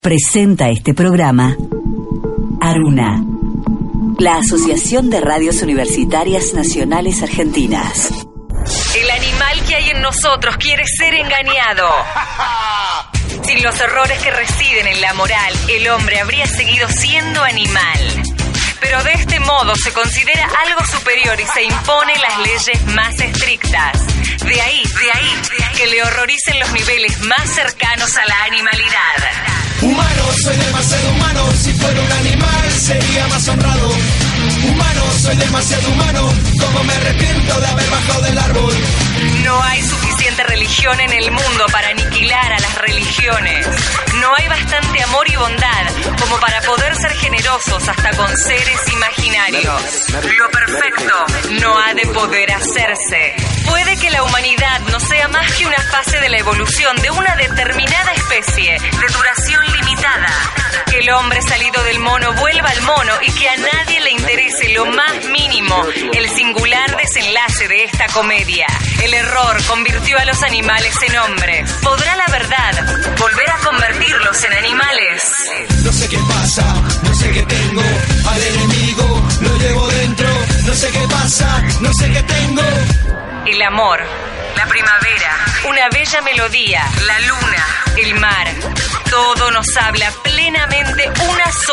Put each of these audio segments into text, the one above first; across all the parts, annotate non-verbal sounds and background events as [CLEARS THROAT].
Presenta este programa Aruna, la Asociación de Radios Universitarias Nacionales Argentinas. El animal que hay en nosotros quiere ser engañado. [LAUGHS] Sin los errores que residen en la moral, el hombre habría seguido siendo animal. Pero de este modo se considera algo superior y se impone las leyes más estrictas. De ahí, de ahí, que le horroricen los niveles más cercanos a la animalidad. Humano, soy demasiado humano. Si fuera un animal, sería más honrado. Humano, soy demasiado humano. Como me arrepiento de haber bajado del árbol. No hay suficiente religión en el mundo para aniquilar a las religiones. No hay bastante amor y bondad como para poder ser generosos hasta con seres imaginarios. Lo perfecto no ha de poder hacerse. Puede que la humanidad no sea más que una fase de la evolución de una determinada especie de duración limitada. Que el hombre salido del mono vuelva al mono y que a nadie le interese lo más mínimo el singular desenlace de esta comedia. El error convirtió a los animales en hombres. ¿Podrá la verdad volver a convertirlos en animales? No sé qué pasa, no sé qué tengo. Al enemigo lo llevo dentro. No sé qué pasa, no sé qué tengo. El amor, la primavera, una bella melodía, la luna, el mar. Todo nos habla plenamente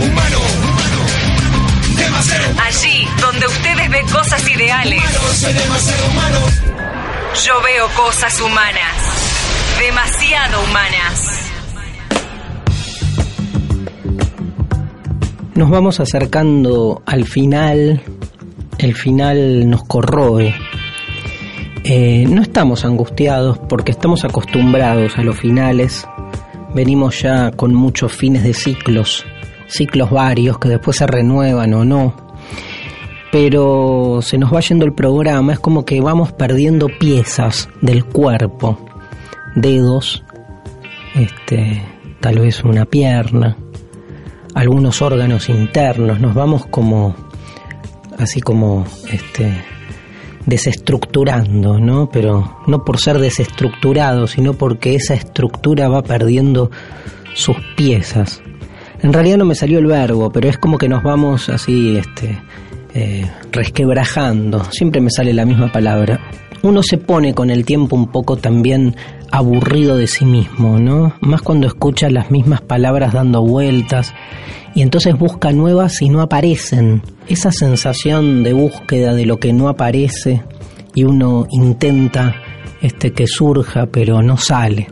Humano, humano, demasiado humano. Allí donde ustedes ven cosas ideales, Humano, soy demasiado humano. yo veo cosas humanas. Demasiado humanas. Nos vamos acercando al final, el final nos corroe. Eh, no estamos angustiados porque estamos acostumbrados a los finales. Venimos ya con muchos fines de ciclos, ciclos varios que después se renuevan o no. Pero se nos va yendo el programa, es como que vamos perdiendo piezas del cuerpo, dedos, este, tal vez una pierna, algunos órganos internos, nos vamos como así como este desestructurando, ¿no? Pero no por ser desestructurado, sino porque esa estructura va perdiendo sus piezas. En realidad no me salió el verbo, pero es como que nos vamos así, este, eh, resquebrajando. Siempre me sale la misma palabra. Uno se pone con el tiempo un poco también aburrido de sí mismo, ¿no? Más cuando escucha las mismas palabras dando vueltas y entonces busca nuevas y no aparecen. Esa sensación de búsqueda de lo que no aparece y uno intenta este que surja pero no sale.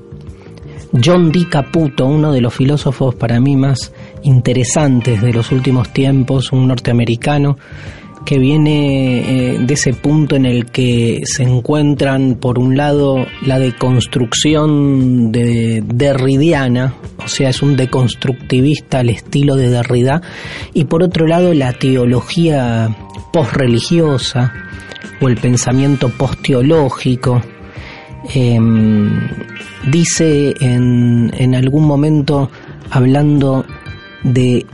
John D. Caputo, uno de los filósofos para mí más interesantes de los últimos tiempos, un norteamericano que viene eh, de ese punto en el que se encuentran, por un lado, la deconstrucción de derridiana, o sea, es un deconstructivista al estilo de Derrida, y por otro lado, la teología posreligiosa o el pensamiento posteológico. Eh, dice en, en algún momento, hablando de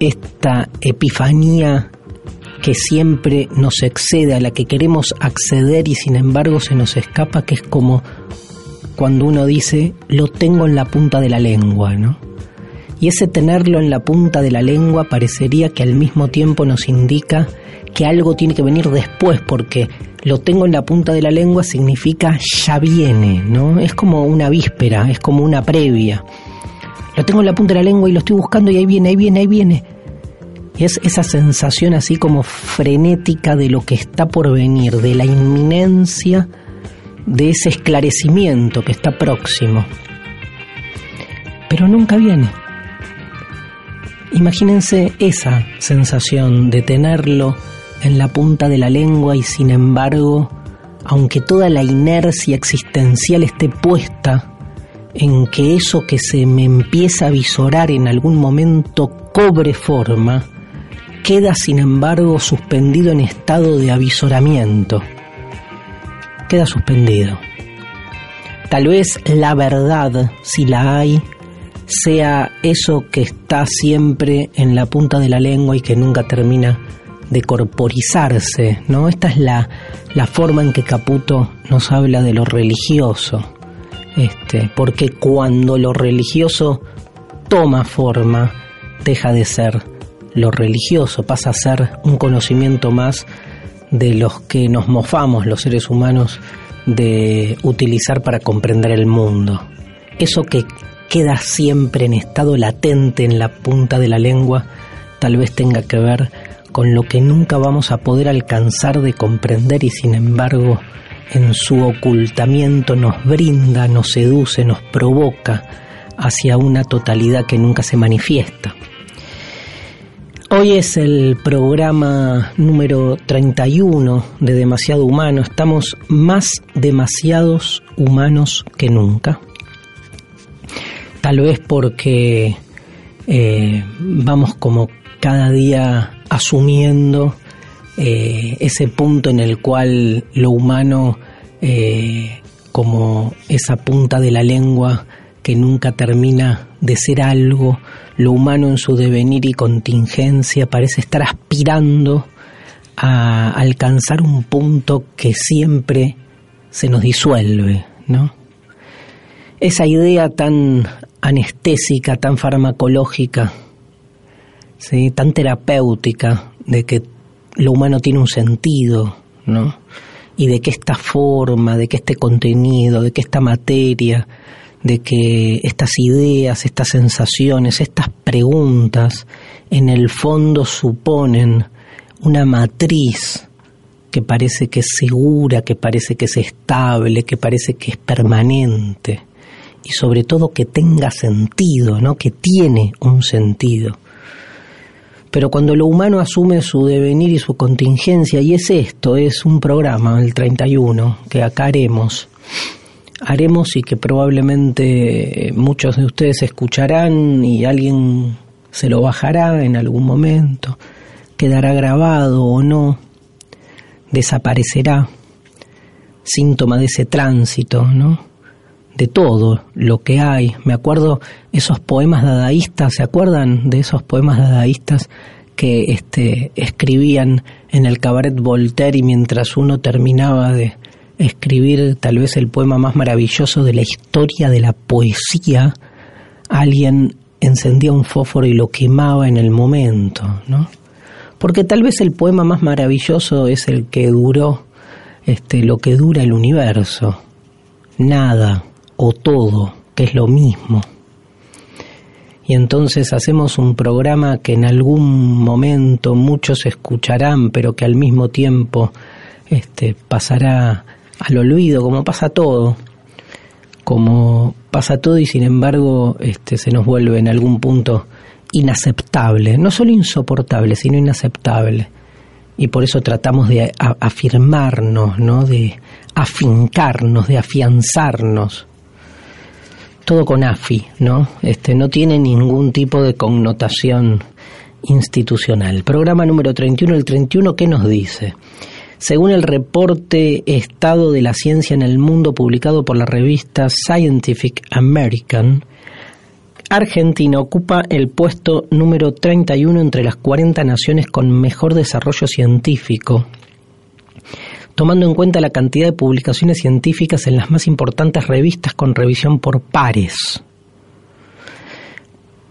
esta epifanía que siempre nos excede, a la que queremos acceder y sin embargo se nos escapa, que es como cuando uno dice, lo tengo en la punta de la lengua, ¿no? Y ese tenerlo en la punta de la lengua parecería que al mismo tiempo nos indica que algo tiene que venir después, porque lo tengo en la punta de la lengua significa ya viene, ¿no? Es como una víspera, es como una previa. Lo tengo en la punta de la lengua y lo estoy buscando y ahí viene, ahí viene, ahí viene. Y es esa sensación así como frenética de lo que está por venir, de la inminencia de ese esclarecimiento que está próximo. Pero nunca viene. Imagínense esa sensación de tenerlo en la punta de la lengua y sin embargo, aunque toda la inercia existencial esté puesta en que eso que se me empieza a visorar en algún momento cobre forma, queda sin embargo suspendido en estado de avisoramiento. Queda suspendido. Tal vez la verdad, si la hay, sea eso que está siempre en la punta de la lengua y que nunca termina de corporizarse, ¿no? Esta es la, la forma en que Caputo nos habla de lo religioso, este, porque cuando lo religioso toma forma, deja de ser lo religioso, pasa a ser un conocimiento más de los que nos mofamos los seres humanos de utilizar para comprender el mundo. Eso que queda siempre en estado latente en la punta de la lengua, tal vez tenga que ver con lo que nunca vamos a poder alcanzar de comprender y sin embargo en su ocultamiento nos brinda, nos seduce, nos provoca hacia una totalidad que nunca se manifiesta. Hoy es el programa número 31 de Demasiado Humano. Estamos más demasiados humanos que nunca tal vez porque eh, vamos como cada día asumiendo eh, ese punto en el cual lo humano, eh, como esa punta de la lengua que nunca termina de ser algo, lo humano en su devenir y contingencia parece estar aspirando a alcanzar un punto que siempre se nos disuelve, ¿no? Esa idea tan anestésica, tan farmacológica, tan terapéutica, de que lo humano tiene un sentido, ¿no? Y de que esta forma, de que este contenido, de que esta materia, de que estas ideas, estas sensaciones, estas preguntas, en el fondo suponen una matriz que parece que es segura, que parece que es estable, que parece que es permanente y sobre todo que tenga sentido, ¿no? que tiene un sentido. Pero cuando lo humano asume su devenir y su contingencia, y es esto, es un programa, el 31, que acá haremos, haremos y que probablemente muchos de ustedes escucharán y alguien se lo bajará en algún momento, quedará grabado o no, desaparecerá, síntoma de ese tránsito, ¿no? De todo lo que hay. Me acuerdo esos poemas dadaístas, ¿se acuerdan de esos poemas dadaístas que este, escribían en el cabaret Voltaire y mientras uno terminaba de escribir tal vez el poema más maravilloso de la historia de la poesía, alguien encendía un fósforo y lo quemaba en el momento, ¿no? Porque tal vez el poema más maravilloso es el que duró este, lo que dura el universo. Nada, o todo, que es lo mismo. Y entonces hacemos un programa que en algún momento muchos escucharán, pero que al mismo tiempo este, pasará al olvido, como pasa todo, como pasa todo y sin embargo este, se nos vuelve en algún punto inaceptable, no solo insoportable, sino inaceptable. Y por eso tratamos de afirmarnos, ¿no? de afincarnos, de afianzarnos todo con AFI, ¿no? Este, no tiene ningún tipo de connotación institucional. Programa número 31, el 31, ¿qué nos dice? Según el reporte Estado de la Ciencia en el Mundo publicado por la revista Scientific American, Argentina ocupa el puesto número 31 entre las 40 naciones con mejor desarrollo científico tomando en cuenta la cantidad de publicaciones científicas en las más importantes revistas con revisión por pares.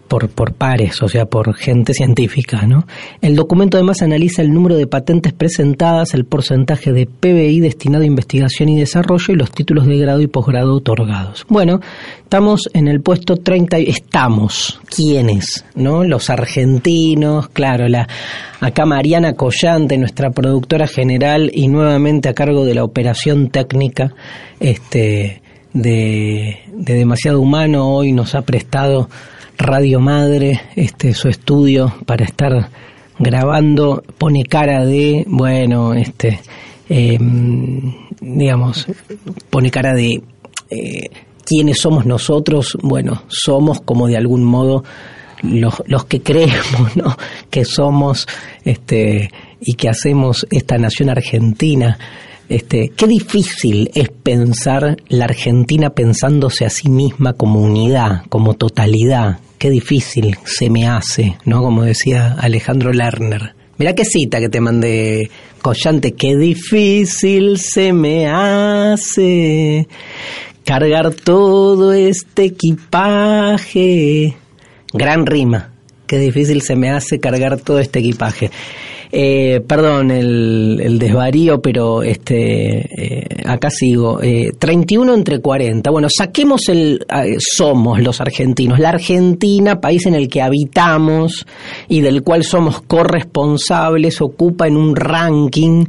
Por, por pares, o sea, por gente científica. ¿no? El documento además analiza el número de patentes presentadas, el porcentaje de PBI destinado a investigación y desarrollo y los títulos de grado y posgrado otorgados. Bueno, estamos en el puesto 30, estamos, ¿quiénes? ¿No? Los argentinos, claro, la, acá Mariana Collante, nuestra productora general y nuevamente a cargo de la operación técnica, este de, Demasiado Humano hoy nos ha prestado Radio Madre, este su estudio para estar grabando, pone cara de, bueno, este, em, digamos, pone cara de eh, quiénes somos nosotros, bueno, somos como de algún modo los, los que [LAUGHS] creemos, ¿no? Que somos, este, y que hacemos esta nación argentina este, qué difícil es pensar la Argentina pensándose a sí misma como unidad, como totalidad. Qué difícil se me hace, ¿no? Como decía Alejandro Lerner. Mirá qué cita que te mandé, Collante, qué difícil se me hace cargar todo este equipaje. Gran rima, qué difícil se me hace cargar todo este equipaje. Eh, perdón el, desvarío, pero este eh, acá sigo. Eh, 31 entre 40. Bueno, saquemos el... somos los argentinos. La Argentina, país en el que habitamos y del cual somos corresponsables, ocupa en un ranking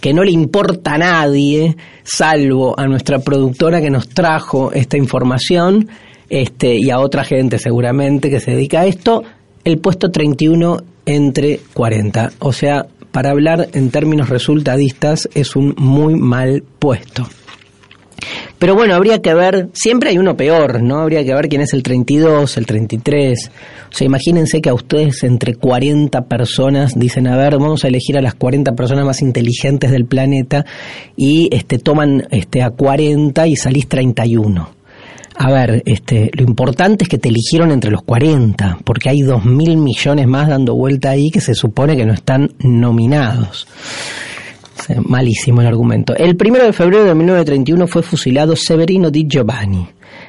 que no le importa a nadie, salvo a nuestra productora que nos trajo esta información este, y a otra gente seguramente que se dedica a esto, el puesto 31 entre 40. O sea, para hablar en términos resultadistas es un muy mal puesto. Pero bueno, habría que ver, siempre hay uno peor, ¿no? Habría que ver quién es el 32, el 33. O sea, imagínense que a ustedes entre 40 personas dicen, a ver, vamos a elegir a las 40 personas más inteligentes del planeta y este toman este a 40 y salís 31 a ver, este, lo importante es que te eligieron entre los 40, porque hay dos mil millones más dando vuelta ahí que se supone que no están nominados. malísimo el argumento. El primero de febrero de 1931 fue fusilado Severino Di Giovanni.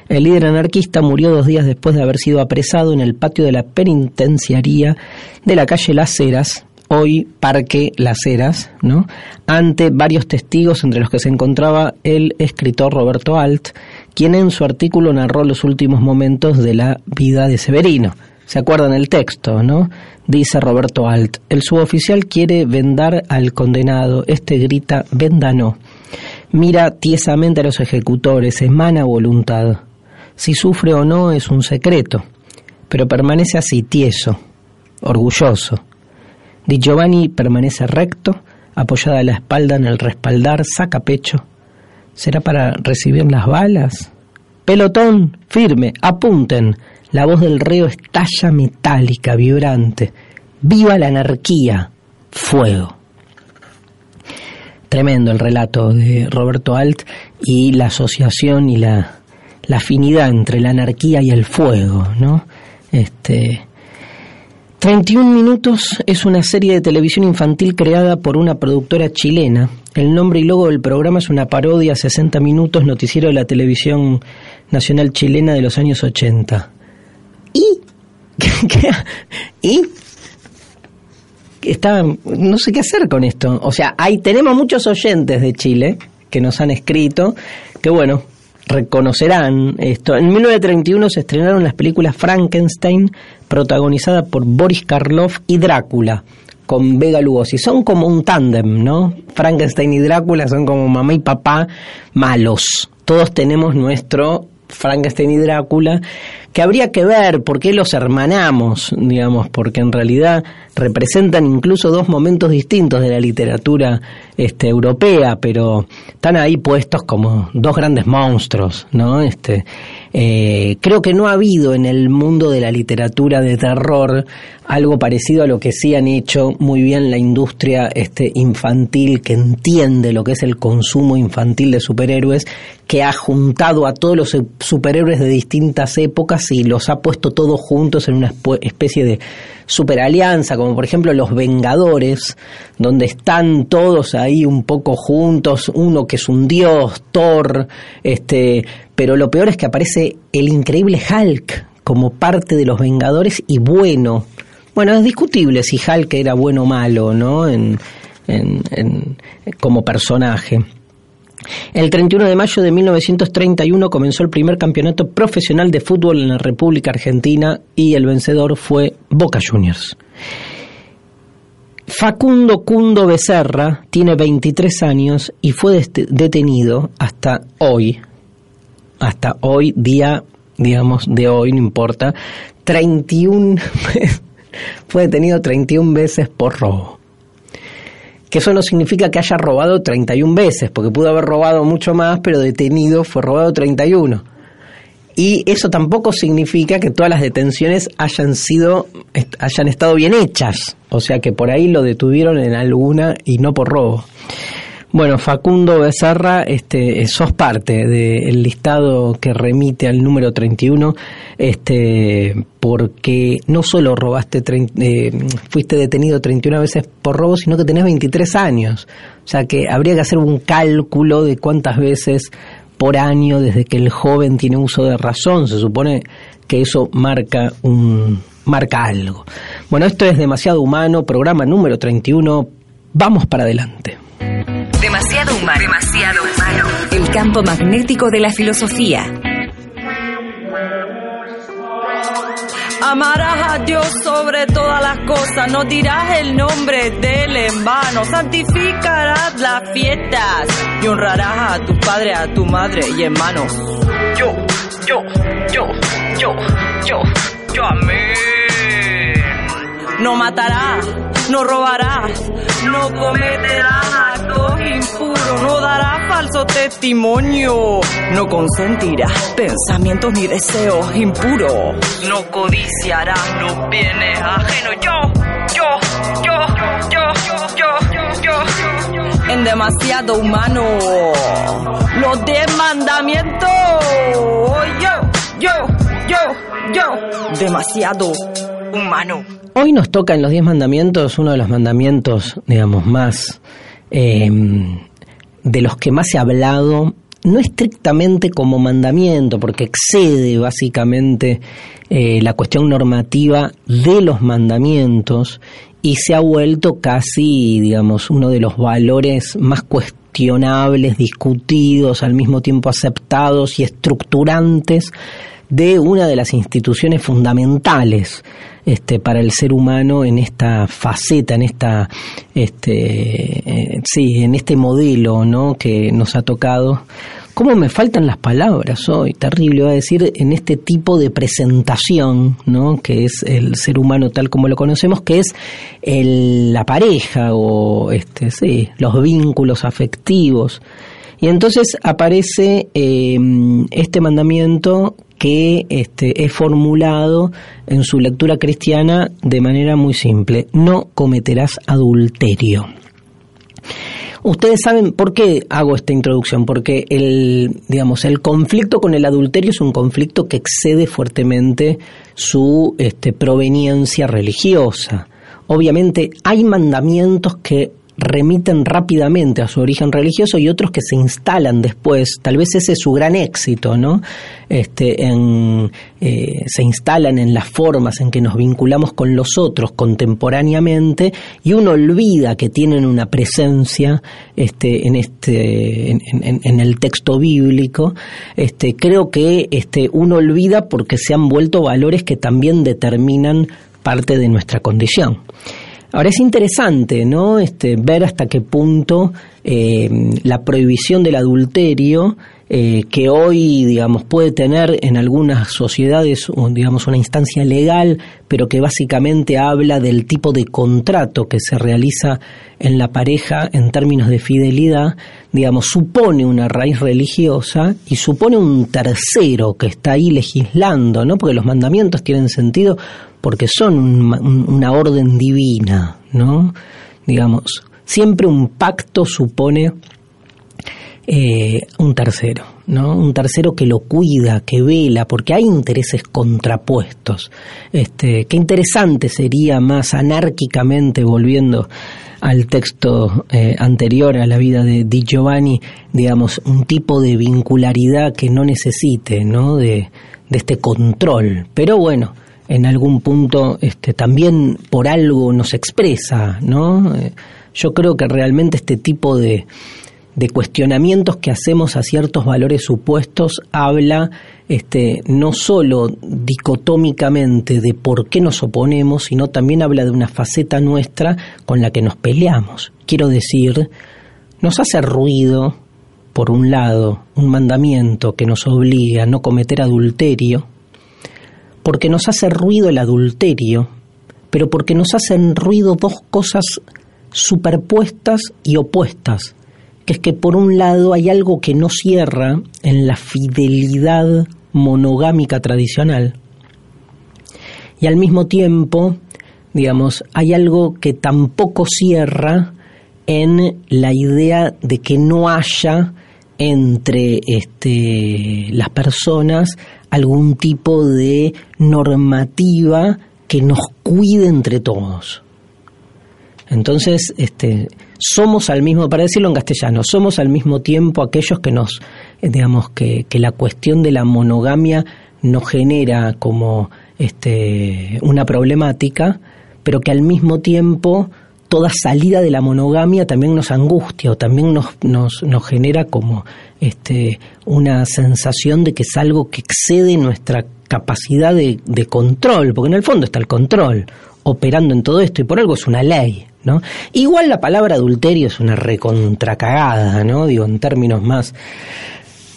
El líder anarquista murió dos días después de haber sido apresado en el patio de la penitenciaría de la calle Las Heras, hoy Parque Las Heras, ¿no? ante varios testigos entre los que se encontraba el escritor Roberto Alt, quien en su artículo narró los últimos momentos de la vida de Severino. ¿Se acuerdan el texto, no? Dice Roberto Alt, el suboficial quiere vendar al condenado, este grita, venda no. Mira tiesamente a los ejecutores, emana voluntad. Si sufre o no es un secreto, pero permanece así, tieso, orgulloso Di Giovanni permanece recto, apoyada la espalda en el respaldar, saca pecho. ¿Será para recibir las balas? Pelotón, firme, apunten. La voz del reo estalla metálica, vibrante. ¡Viva la anarquía! Fuego. Tremendo el relato de Roberto Alt y la asociación y la, la afinidad entre la anarquía y el fuego, ¿no? Este, 31 minutos es una serie de televisión infantil creada por una productora chilena. El nombre y logo del programa es una parodia a 60 minutos noticiero de la televisión nacional chilena de los años 80. ¿Y? [LAUGHS] ¿Y? Está, no sé qué hacer con esto. O sea, ahí tenemos muchos oyentes de Chile que nos han escrito, que bueno, reconocerán esto. En 1931 se estrenaron las películas Frankenstein, protagonizada por Boris Karloff, y Drácula, con Vega Lugosi. Son como un tándem, ¿no? Frankenstein y Drácula son como mamá y papá malos. Todos tenemos nuestro Frankenstein y Drácula, que habría que ver por qué los hermanamos, digamos, porque en realidad representan incluso dos momentos distintos de la literatura este, europea, pero están ahí puestos como dos grandes monstruos, ¿no? Este, eh, creo que no ha habido en el mundo de la literatura de terror algo parecido a lo que sí han hecho muy bien la industria este, infantil que entiende lo que es el consumo infantil de superhéroes, que ha juntado a todos los superhéroes de distintas épocas y los ha puesto todos juntos en una especie de superalianza, como por ejemplo los Vengadores, donde están todos ahí un poco juntos, uno que es un dios, Thor, este, pero lo peor es que aparece el increíble Hulk como parte de los Vengadores y bueno. Bueno, es discutible si Hulk era bueno o malo, ¿no? En, en, como personaje. El 31 de mayo de 1931 comenzó el primer campeonato profesional de fútbol en la República Argentina y el vencedor fue Boca Juniors. Facundo Cundo Becerra tiene 23 años y fue detenido hasta hoy, hasta hoy, día, digamos, de hoy, no importa, 31, [LAUGHS] fue detenido 31 veces por robo. Que eso no significa que haya robado 31 veces, porque pudo haber robado mucho más, pero detenido fue robado 31. Y eso tampoco significa que todas las detenciones hayan sido, hayan estado bien hechas. O sea que por ahí lo detuvieron en alguna y no por robo. Bueno, Facundo Becerra, este, sos parte del listado que remite al número 31, este, porque no solo robaste, eh, fuiste detenido 31 veces por robo, sino que tenés 23 años. O sea que habría que hacer un cálculo de cuántas veces por año desde que el joven tiene uso de razón. Se supone que eso marca un marca algo. Bueno, esto es demasiado humano, programa número 31. Vamos para adelante. Demasiado humano. Demasiado humano. El campo magnético de la filosofía. Amarás a Dios sobre todas las cosas, no dirás el nombre del en vano, santificarás las fiestas y honrarás a tu padre, a tu madre y hermanos. Yo, yo, yo, yo, yo, yo, amén. No matarás no robarás, no cometerás actos impuros, no darás falso testimonio, no consentirás pensamientos ni deseos impuros, no codiciarás los bienes ajenos. Yo, yo, yo, yo, yo, yo, yo, en demasiado humano, los diez mandamientos. Yo, yo, yo, yo, demasiado Hoy nos toca en los diez mandamientos uno de los mandamientos, digamos, más em, de los que más se ha hablado, no estrictamente como mandamiento, porque excede básicamente eh, la cuestión normativa de los mandamientos y se ha vuelto casi, digamos, uno de los valores más cuestionables, discutidos, al mismo tiempo aceptados y estructurantes de una de las instituciones fundamentales este, para el ser humano en esta faceta, en esta, este, eh, sí, en este modelo, ¿no? Que nos ha tocado. ¿Cómo me faltan las palabras hoy? Terrible, va a decir, en este tipo de presentación, ¿no? Que es el ser humano tal como lo conocemos, que es el, la pareja o, este, sí, los vínculos afectivos. Y entonces aparece eh, este mandamiento que este, es formulado en su lectura cristiana de manera muy simple. No cometerás adulterio. Ustedes saben por qué hago esta introducción, porque el, digamos, el conflicto con el adulterio es un conflicto que excede fuertemente su este, proveniencia religiosa. Obviamente hay mandamientos que remiten rápidamente a su origen religioso y otros que se instalan después. Tal vez ese es su gran éxito, ¿no? Este, en, eh, se instalan en las formas en que nos vinculamos con los otros contemporáneamente y uno olvida que tienen una presencia este, en, este, en, el texto bíblico. Este, creo que este, uno olvida porque se han vuelto valores que también determinan parte de nuestra condición. Ahora es interesante, ¿no? Este, ver hasta qué punto eh, la prohibición del adulterio eh, que hoy, digamos, puede tener en algunas sociedades, digamos, una instancia legal, pero que básicamente habla del tipo de contrato que se realiza en la pareja en términos de fidelidad, digamos, supone una raíz religiosa y supone un tercero que está ahí legislando, ¿no? Porque los mandamientos tienen sentido porque son una orden divina, ¿no? Digamos, siempre un pacto supone eh, un tercero, ¿no? Un tercero que lo cuida, que vela, porque hay intereses contrapuestos. Este, qué interesante sería más anárquicamente volviendo al texto eh, anterior a la vida de Di Giovanni, digamos, un tipo de vincularidad que no necesite, ¿no? De este control. Pero bueno, en algún punto este, también por algo nos expresa, ¿no? Eh, yo creo que realmente este tipo de, de cuestionamientos que hacemos a ciertos valores supuestos habla este, no solo dicotómicamente de por qué nos oponemos, sino también habla de una faceta nuestra con la que nos peleamos. Quiero decir, nos hace ruido, por un lado, un mandamiento que nos obliga a no cometer adulterio, porque nos hace ruido el adulterio, pero porque nos hacen ruido dos cosas superpuestas y opuestas que es que por un lado hay algo que no cierra en la fidelidad monogámica tradicional y al mismo tiempo, digamos, hay algo que tampoco cierra en la idea de que no haya entre este, las personas algún tipo de normativa que nos cuide entre todos. Entonces, este, somos al mismo, para decirlo en castellano, somos al mismo tiempo aquellos que nos, eh, digamos, que, que la cuestión de la monogamia nos genera como este, una problemática, pero que al mismo tiempo toda salida de la monogamia también nos angustia o también nos, nos, nos genera como este, una sensación de que es algo que excede nuestra capacidad de, de control, porque en el fondo está el control operando en todo esto y por algo es una ley. ¿no? Igual la palabra adulterio es una recontracagada, ¿no? Digo, en términos más,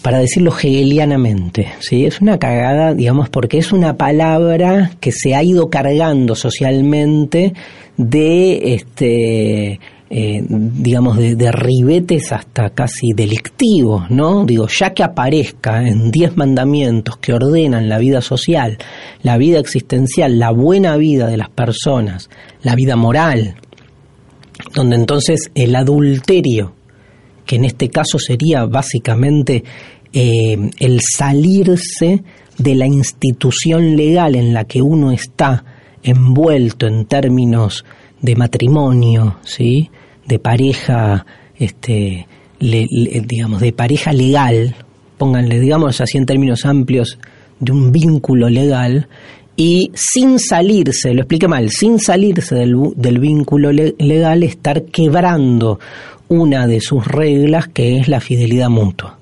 para decirlo hegelianamente, ¿sí? Es una cagada, digamos, porque es una palabra que se ha ido cargando socialmente de, este, eh, digamos, de, de, ribetes hasta casi delictivos, ¿no? Digo, ya que aparezca en diez mandamientos que ordenan la vida social, la vida existencial, la buena vida de las personas, la vida moral, donde entonces el adulterio, que en este caso sería básicamente eh, el salirse de la institución legal en la que uno está envuelto en términos de matrimonio, ¿sí? de pareja, este, digamos, de pareja legal, pónganle, digamos así en términos amplios, de un vínculo legal, y sin salirse, lo expliqué mal, sin salirse del, del vínculo legal, estar quebrando una de sus reglas que es la fidelidad mutua.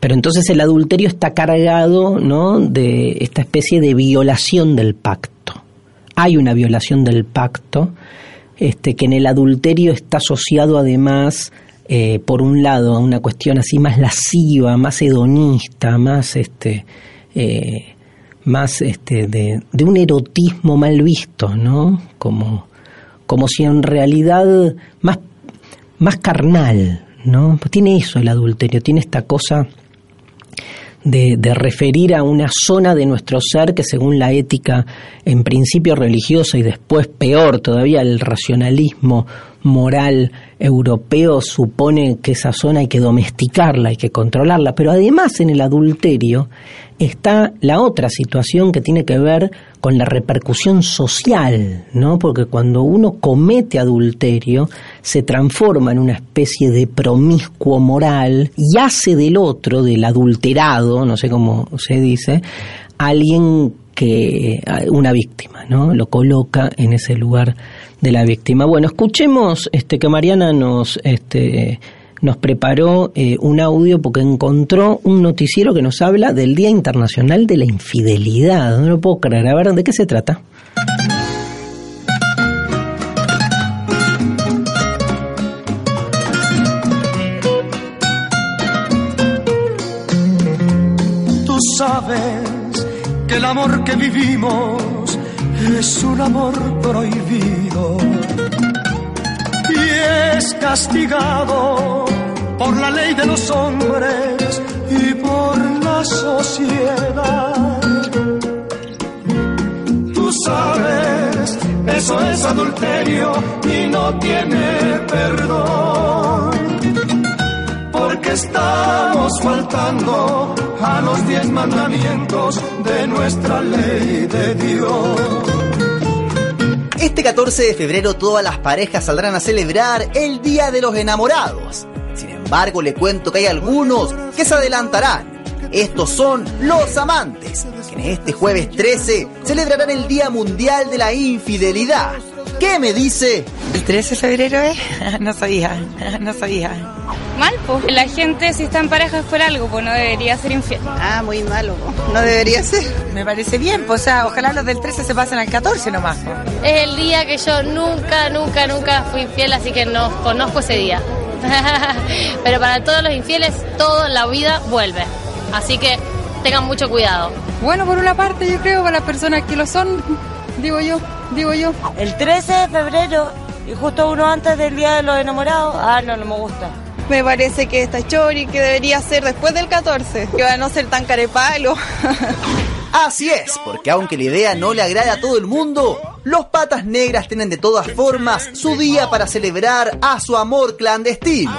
Pero entonces el adulterio está cargado ¿no? de esta especie de violación del pacto. Hay una violación del pacto este, que en el adulterio está asociado además, eh, por un lado, a una cuestión así más lasciva, más hedonista, más este, eh, más este, de, de, un erotismo mal visto, ¿no? Como, como si en realidad más, más carnal, ¿no? Pues tiene eso el adulterio, tiene esta cosa de, de, referir a una zona de nuestro ser que según la ética en principio religiosa y después peor todavía el racionalismo moral europeo supone que esa zona hay que domesticarla, hay que controlarla, pero además en el adulterio está la otra situación que tiene que ver con la repercusión social, ¿no? Porque cuando uno comete adulterio se transforma en una especie de promiscuo moral y hace del otro, del adulterado, no sé cómo se dice, alguien que una víctima, ¿no? Lo coloca en ese lugar de la víctima. Bueno, escuchemos este que Mariana nos este nos preparó eh, un audio porque encontró un noticiero que nos habla del Día Internacional de la Infidelidad. No lo puedo creer. A ver, ¿de qué se trata? Tú sabes que el amor que vivimos es un amor prohibido y es castigado por la ley de los hombres y por la sociedad. Tú sabes, eso es adulterio y no tiene perdón. Porque estamos faltando a los diez mandamientos de nuestra ley de Dios. Este 14 de febrero todas las parejas saldrán a celebrar el Día de los Enamorados. Sin embargo, le cuento que hay algunos que se adelantarán Estos son los amantes, que en este jueves 13 celebrarán el Día Mundial de la Infidelidad. ¿Qué me dice? ¿El 13 de febrero es? [LAUGHS] No sabía, [LAUGHS] no sabía. Mal, pues. La gente, si está en pareja es por algo, pues no debería ser infiel. Ah, muy malo, po. no debería ser. Me parece bien, pues, o sea, ojalá los del 13 se pasen al 14 nomás. po. Es el día que yo nunca, nunca, nunca fui infiel, así que no conozco ese día. [LAUGHS] Pero para todos los infieles, toda la vida vuelve. Así que tengan mucho cuidado. Bueno, por una parte, yo creo, para las personas que lo son, digo yo, digo yo. El 13 de febrero, y justo uno antes del Día de los Enamorados, ah, no, no me gusta. Me parece que está chori, que debería ser después del 14, que va a no ser tan carepalo. [LAUGHS] Así es, porque aunque la idea no le agrada a todo el mundo, los patas negras tienen de todas formas su día para celebrar a su amor clandestino.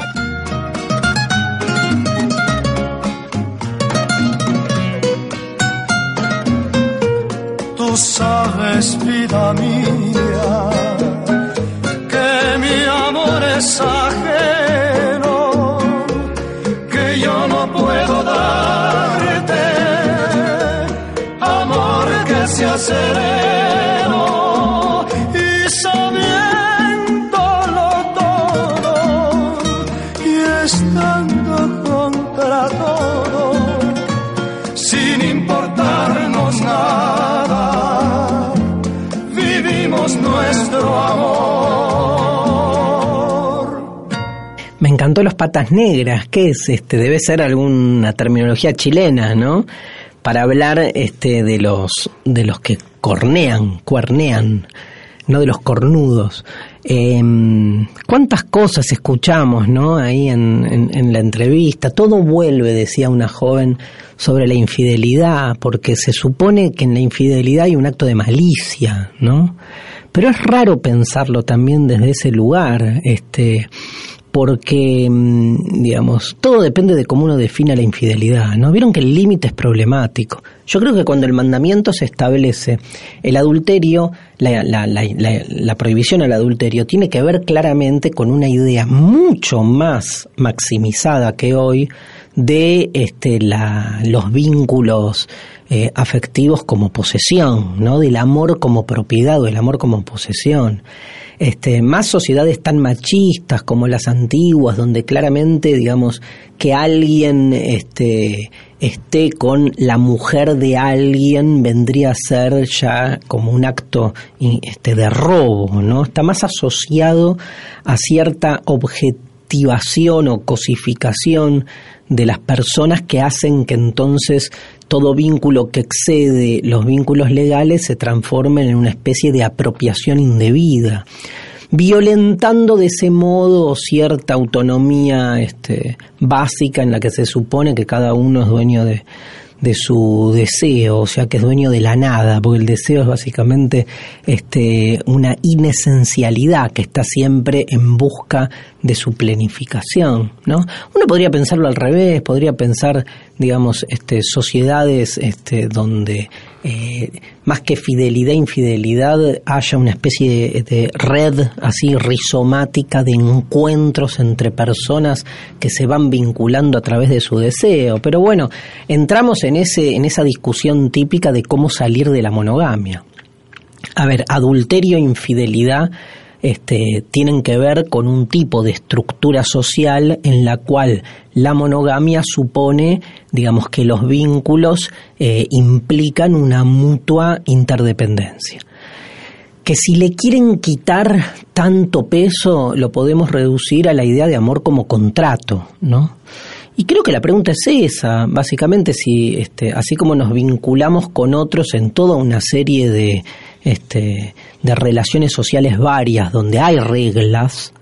Tú sabes, vida mía, que mi amor es nuestro amor. Me encantó los patas negras. ¿Qué es este? Debe ser alguna terminología chilena, ¿no? Para hablar este de los de los que cornean, cuernean, no de los cornudos. Em, ¿Cuántas cosas escuchamos, no? Ahí en, en- en la entrevista. Todo vuelve, decía una joven, sobre la infidelidad, porque se supone que en la infidelidad hay un acto de malicia, ¿no? Pero es raro pensarlo también desde ese lugar, este, porque, mm, digamos, todo depende de cómo uno defina la infidelidad, ¿no? Vieron que el límite es problemático. Yo creo que cuando el mandamiento se establece, el adulterio, la, la- la- la- prohibición al adulterio, tiene que ver claramente con una idea mucho más maximizada que hoy de este, los vínculos eh, afectivos como posesión, ¿no? Del amor como propiedad o el amor como posesión. Este, más sociedades tan machistas como las antiguas, donde claramente, digamos, que alguien este, esté con la mujer de alguien vendría a ser ya como un acto este, de robo, ¿no? Está más asociado a cierta objetivación o cosificación de las personas que hacen que entonces todo vínculo que excede los vínculos legales se transforme en una especie de apropiación indebida, violentando de ese modo cierta autonomía este, básica en la que se supone que cada uno es dueño de, de su deseo, o sea que es dueño de la nada, porque el deseo es básicamente este, una inesencialidad que está siempre en busca de su planificación, ¿no? Uno podría pensarlo al revés, podría pensar, digamos, este, sociedades este, donde eh, más que fidelidad e infidelidad haya una especie de, de red así rizomática de encuentros entre personas que se van vinculando a través de su deseo. Pero bueno, entramos en ese, en esa discusión típica de cómo salir de la monogamia. A ver, adulterio e infidelidad este, tienen que ver con un tipo de estructura social en la cual la monogamia supone, digamos, que los vínculos eh, implican una mutua interdependencia. Que si le quieren quitar tanto peso, lo podemos reducir a la idea de amor como contrato, ¿no? Y creo que la pregunta es esa, básicamente si, este, así como nos vinculamos con otros en toda una serie de, este, de relaciones sociales varias donde hay reglas,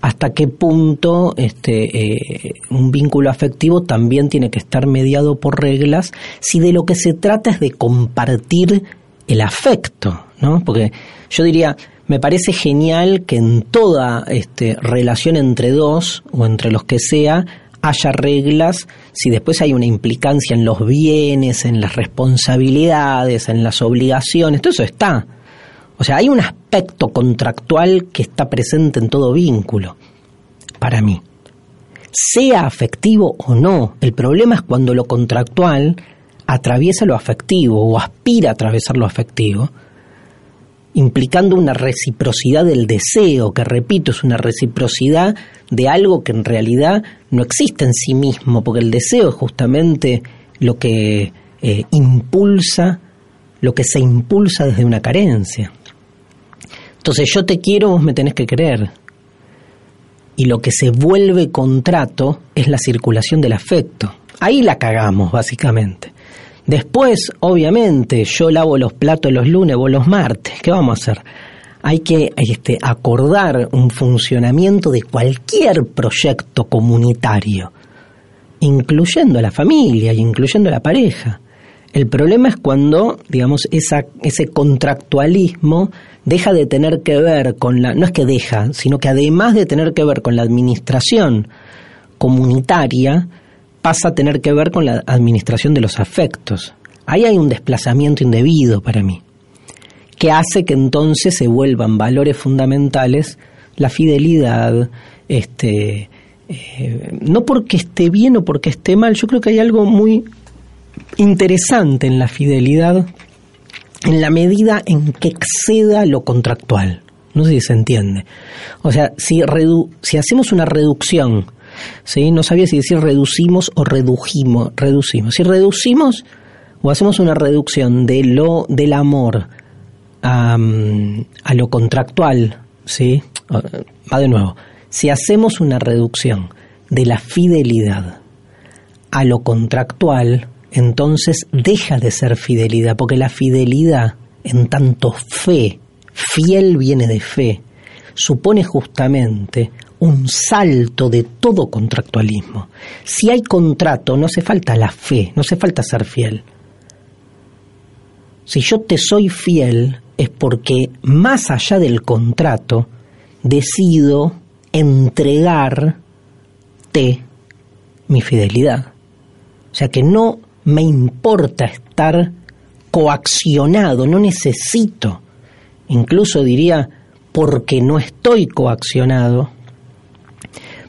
hasta qué punto este, eh, un vínculo afectivo también tiene que estar mediado por reglas, si de lo que se trata es de compartir el afecto, ¿no? Porque yo diría, me parece genial que en toda este, relación entre dos o entre los que sea haya reglas, si después hay una implicancia en los bienes, en las responsabilidades, en las obligaciones, todo eso está. O sea, hay un aspecto contractual que está presente en todo vínculo, para mí. sea afectivo o no. El problema es cuando lo contractual atraviesa lo afectivo o aspira a atravesar lo afectivo, implicando una reciprocidad del deseo, que repito, es una reciprocidad de algo que en realidad no existe en sí mismo, porque el deseo es justamente lo que eh, impulsa, lo que se impulsa desde una carencia. Entonces yo te quiero, vos me tenés que querer. Y lo que se vuelve contrato es la circulación del afecto. Ahí la cagamos, básicamente. Después, obviamente, yo lavo los platos los lunes, vos los martes. ¿Qué vamos a hacer? Hay que este, acordar un funcionamiento de cualquier proyecto comunitario, incluyendo a la familia y incluyendo a la pareja. El problema es cuando, digamos, ese contractualismo deja de tener que ver con la, no es que deja, sino que además de tener que ver con la administración comunitaria, pasa a tener que ver con la administración de los afectos. Ahí hay un desplazamiento indebido para mí, que hace que entonces se vuelvan valores fundamentales la fidelidad, este, eh, no porque esté bien o porque esté mal, yo creo que hay algo muy interesante en la fidelidad en la medida en que exceda lo contractual. No sé si se entiende. O sea, si, si hacemos una reducción, ¿sí? no sabía si decir reducimos o redujimos, reducimos. Si reducimos o hacemos una reducción de lo, del amor a, lo contractual, ¿sí? va de nuevo. Si hacemos una reducción de la fidelidad a lo contractual, entonces deja de ser fidelidad, porque la fidelidad, en tanto fe, fiel viene de fe, supone justamente un salto de todo contractualismo. Si hay contrato, no hace falta la fe, no hace falta ser fiel. Si yo te soy fiel es porque más allá del contrato decido entregarte mi fidelidad. O sea que no me importa estar coaccionado, no necesito, incluso diría, porque no estoy coaccionado,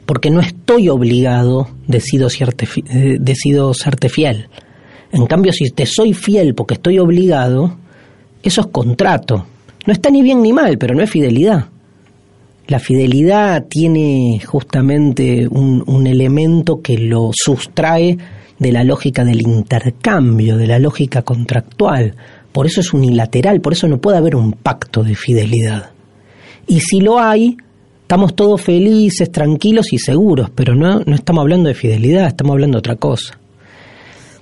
porque no estoy obligado, decido, eh, decido serte fiel. En cambio, si te soy fiel porque estoy obligado, eso es contrato. No está ni bien ni mal, pero no es fidelidad. La fidelidad tiene justamente un, un elemento que lo sustrae de la lógica del intercambio, de la lógica contractual. Por eso es unilateral, por eso no puede haber un pacto de fidelidad. Y si lo hay, estamos todos felices, tranquilos y seguros, pero no, no estamos hablando de fidelidad, estamos hablando de otra cosa.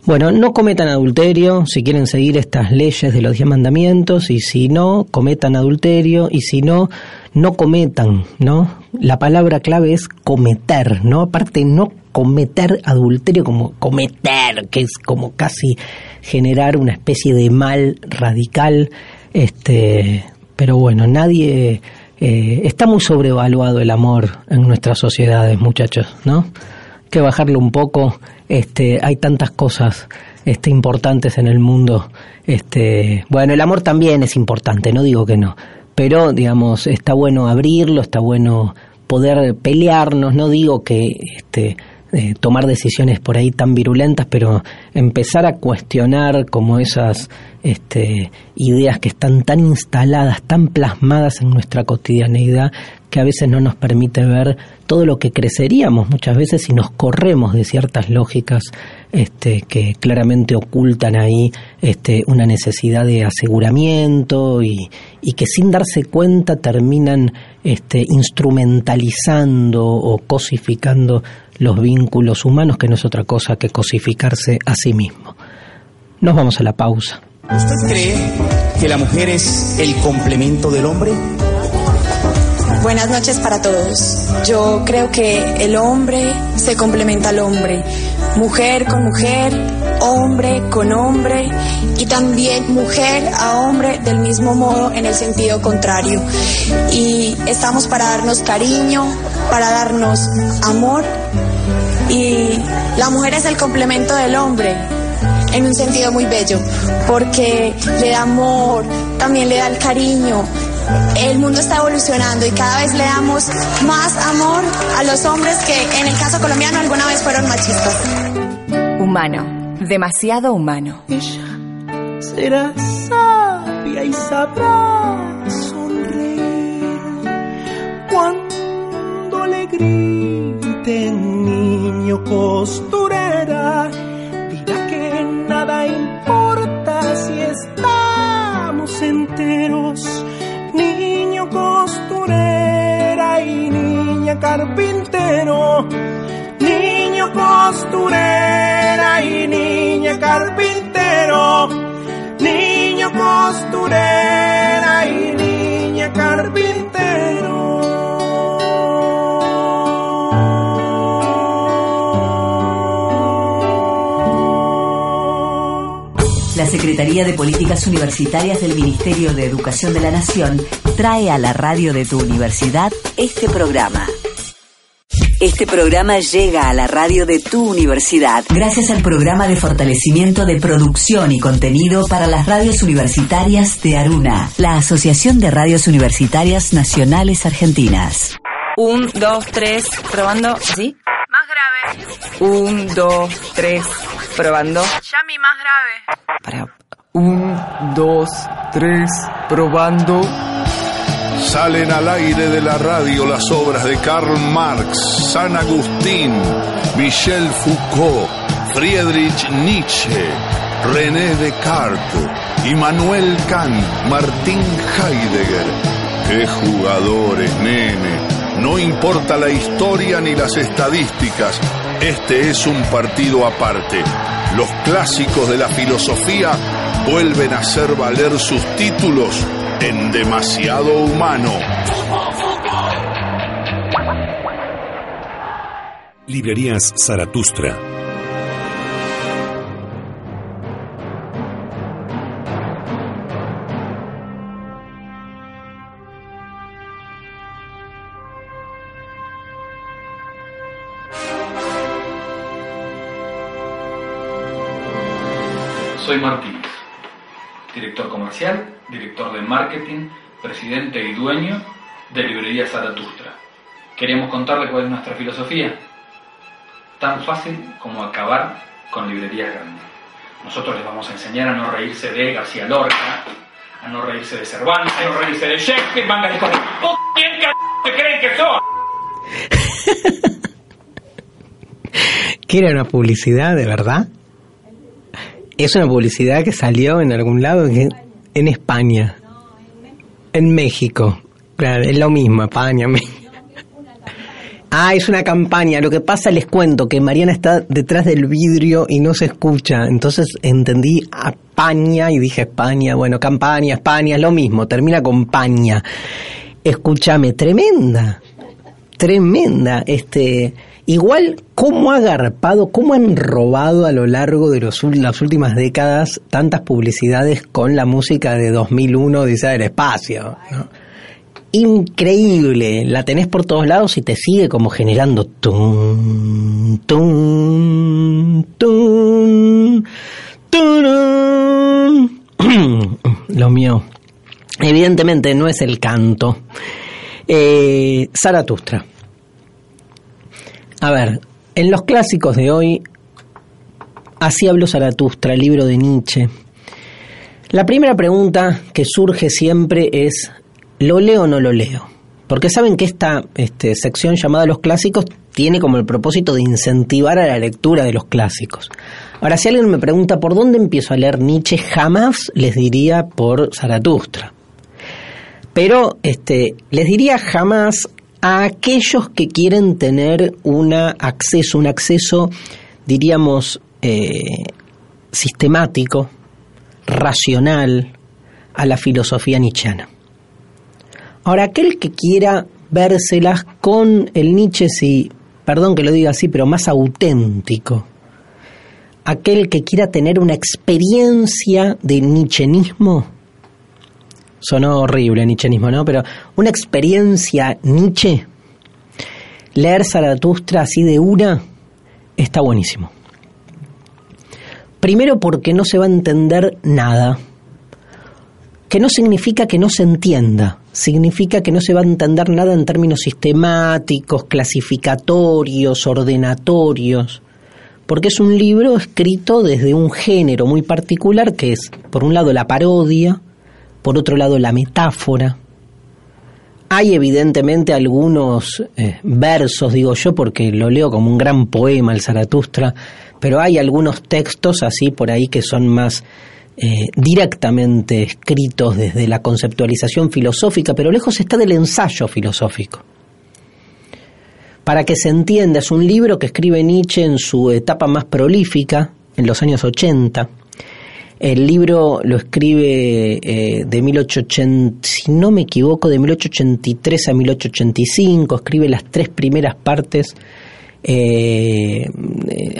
Bueno, no cometan adulterio si quieren seguir estas leyes de los diez mandamientos y si no, cometan adulterio y si no, no cometan, ¿no? La palabra clave es cometer, ¿no? Aparte, no cometer adulterio como cometer, que es como casi generar una especie de mal radical, este, pero bueno, nadie... Eh, está muy sobrevaluado el amor en nuestras sociedades, muchachos, ¿no? que bajarlo un poco. Este, hay tantas cosas este, importantes en el mundo. Este, bueno, el amor también es importante, no digo que no, pero digamos, está bueno abrirlo, está bueno poder pelearnos, no digo que este, eh, tomar decisiones por ahí tan virulentas, pero empezar a cuestionar como esas este, ideas que están tan instaladas, tan plasmadas en nuestra cotidianeidad, que a veces no nos permite ver todo lo que creceríamos muchas veces si nos corremos de ciertas lógicas este, que claramente ocultan ahí este, una necesidad de aseguramiento y, y que sin darse cuenta terminan este, instrumentalizando o cosificando los vínculos humanos, que no es otra cosa que cosificarse a sí mismo. Nos vamos a la pausa. ¿Usted cree que la mujer es el complemento del hombre? Buenas noches para todos. Yo creo que el hombre se complementa al hombre, mujer con mujer, hombre con hombre y también mujer a hombre del mismo modo en el sentido contrario. Y estamos para darnos cariño, para darnos amor y la mujer es el complemento del hombre en un sentido muy bello, porque le da amor, también le da el cariño, el mundo está evolucionando y cada vez le damos más amor a los hombres que en el caso colombiano alguna vez fueron machistas. Humano, demasiado humano. será sabia y sabrá sonreír cuando le griten niño costurera dirá que nada importa si estamos enteros niña carpintero niño costurera y niña carpintero niño costurera y niña carpintero. La Secretaría de Políticas Universitarias del Ministerio de Educación de la Nación trae a la radio de tu universidad este programa. Este programa llega a la radio de tu universidad gracias al programa de fortalecimiento de producción y contenido para las radios universitarias de Aruna, la Asociación de Radios Universitarias Nacionales Argentinas. Un, dos, tres, probando. ¿Sí? Más grave. Un, dos, tres, probando. Yami, más grave. Para. Un, dos, tres, probando. Salen al aire de la radio las obras de Karl Marx, San Agustín, Michel Foucault, Friedrich Nietzsche, René Descartes, Immanuel Kant, Martín Heidegger. ¡Qué jugadores, nene! No importa la historia ni las estadísticas, este es un partido aparte. Los clásicos de la filosofía vuelven a hacer valer sus títulos en demasiado humano. Librerías Zaratustra. Presidente y dueño de Librería Zaratustra. Queremos contarle cuál es nuestra filosofía. Tan fácil como acabar con librerías grandes. Nosotros les vamos a enseñar a no reírse de García Lorca, a no reírse de Cervantes, a no reírse de Shakespeare, manga de. ¿Quién c creen que son? [LAUGHS] ¿Qué era una publicidad de verdad? Es una publicidad que salió en algún lado en España. En México. Claro, es lo mismo, España, México. Ah, es una campaña. Lo que pasa, les cuento que Mariana está detrás del vidrio y no se escucha. Entonces entendí España y dije España. Bueno, campaña, España, es lo mismo. Termina con paña. Escúchame, tremenda. Tremenda. Este. Igual, ¿cómo ha agarpado, cómo han robado a lo largo de los, las últimas décadas tantas publicidades con la música de 2001, dice del espacio? Increíble, la tenés por todos lados y te sigue como generando tum, tum, tum, turum. [CLEARS THROAT] Lo mío, evidentemente no es el canto. Eh, Zaratustra. A ver, en los clásicos de hoy, así habló Zaratustra, el libro de Nietzsche. La primera pregunta que surge siempre es, ¿lo leo o no lo leo? Porque saben que esta este, sección llamada Los Clásicos tiene como el propósito de incentivar a la lectura de los clásicos. Ahora, si alguien me pregunta por dónde empiezo a leer Nietzsche, jamás les diría por Zaratustra. Pero este, les diría jamás a aquellos que quieren tener una acceso, un acceso, diríamos, eh, sistemático, racional a la filosofía nietzscheana. Ahora, aquel que quiera vérselas con el Nietzsche, sí, perdón que lo diga así, pero más auténtico, aquel que quiera tener una experiencia de nietzschenismo, sonó horrible nietzschenismo, ¿no? Pero una experiencia Nietzsche, leer Zaratustra así de una, está buenísimo. Primero porque no se va a entender nada que no significa que no se entienda, significa que no se va a entender nada en términos sistemáticos, clasificatorios, ordenatorios, porque es un libro escrito desde un género muy particular que es, por un lado, la parodia, por otro lado, la metáfora. Hay evidentemente algunos eh, versos, digo yo, porque lo leo como un gran poema, el Zaratustra, pero hay algunos textos así por ahí que son más eh, directamente escritos desde la conceptualización filosófica, pero lejos está del ensayo filosófico. Para que se entienda, es un libro que escribe Nietzsche en su etapa más prolífica, en los años 80. El libro lo escribe eh, de 1880, si no me equivoco, de 1883 a 1885, escribe las tres primeras partes eh,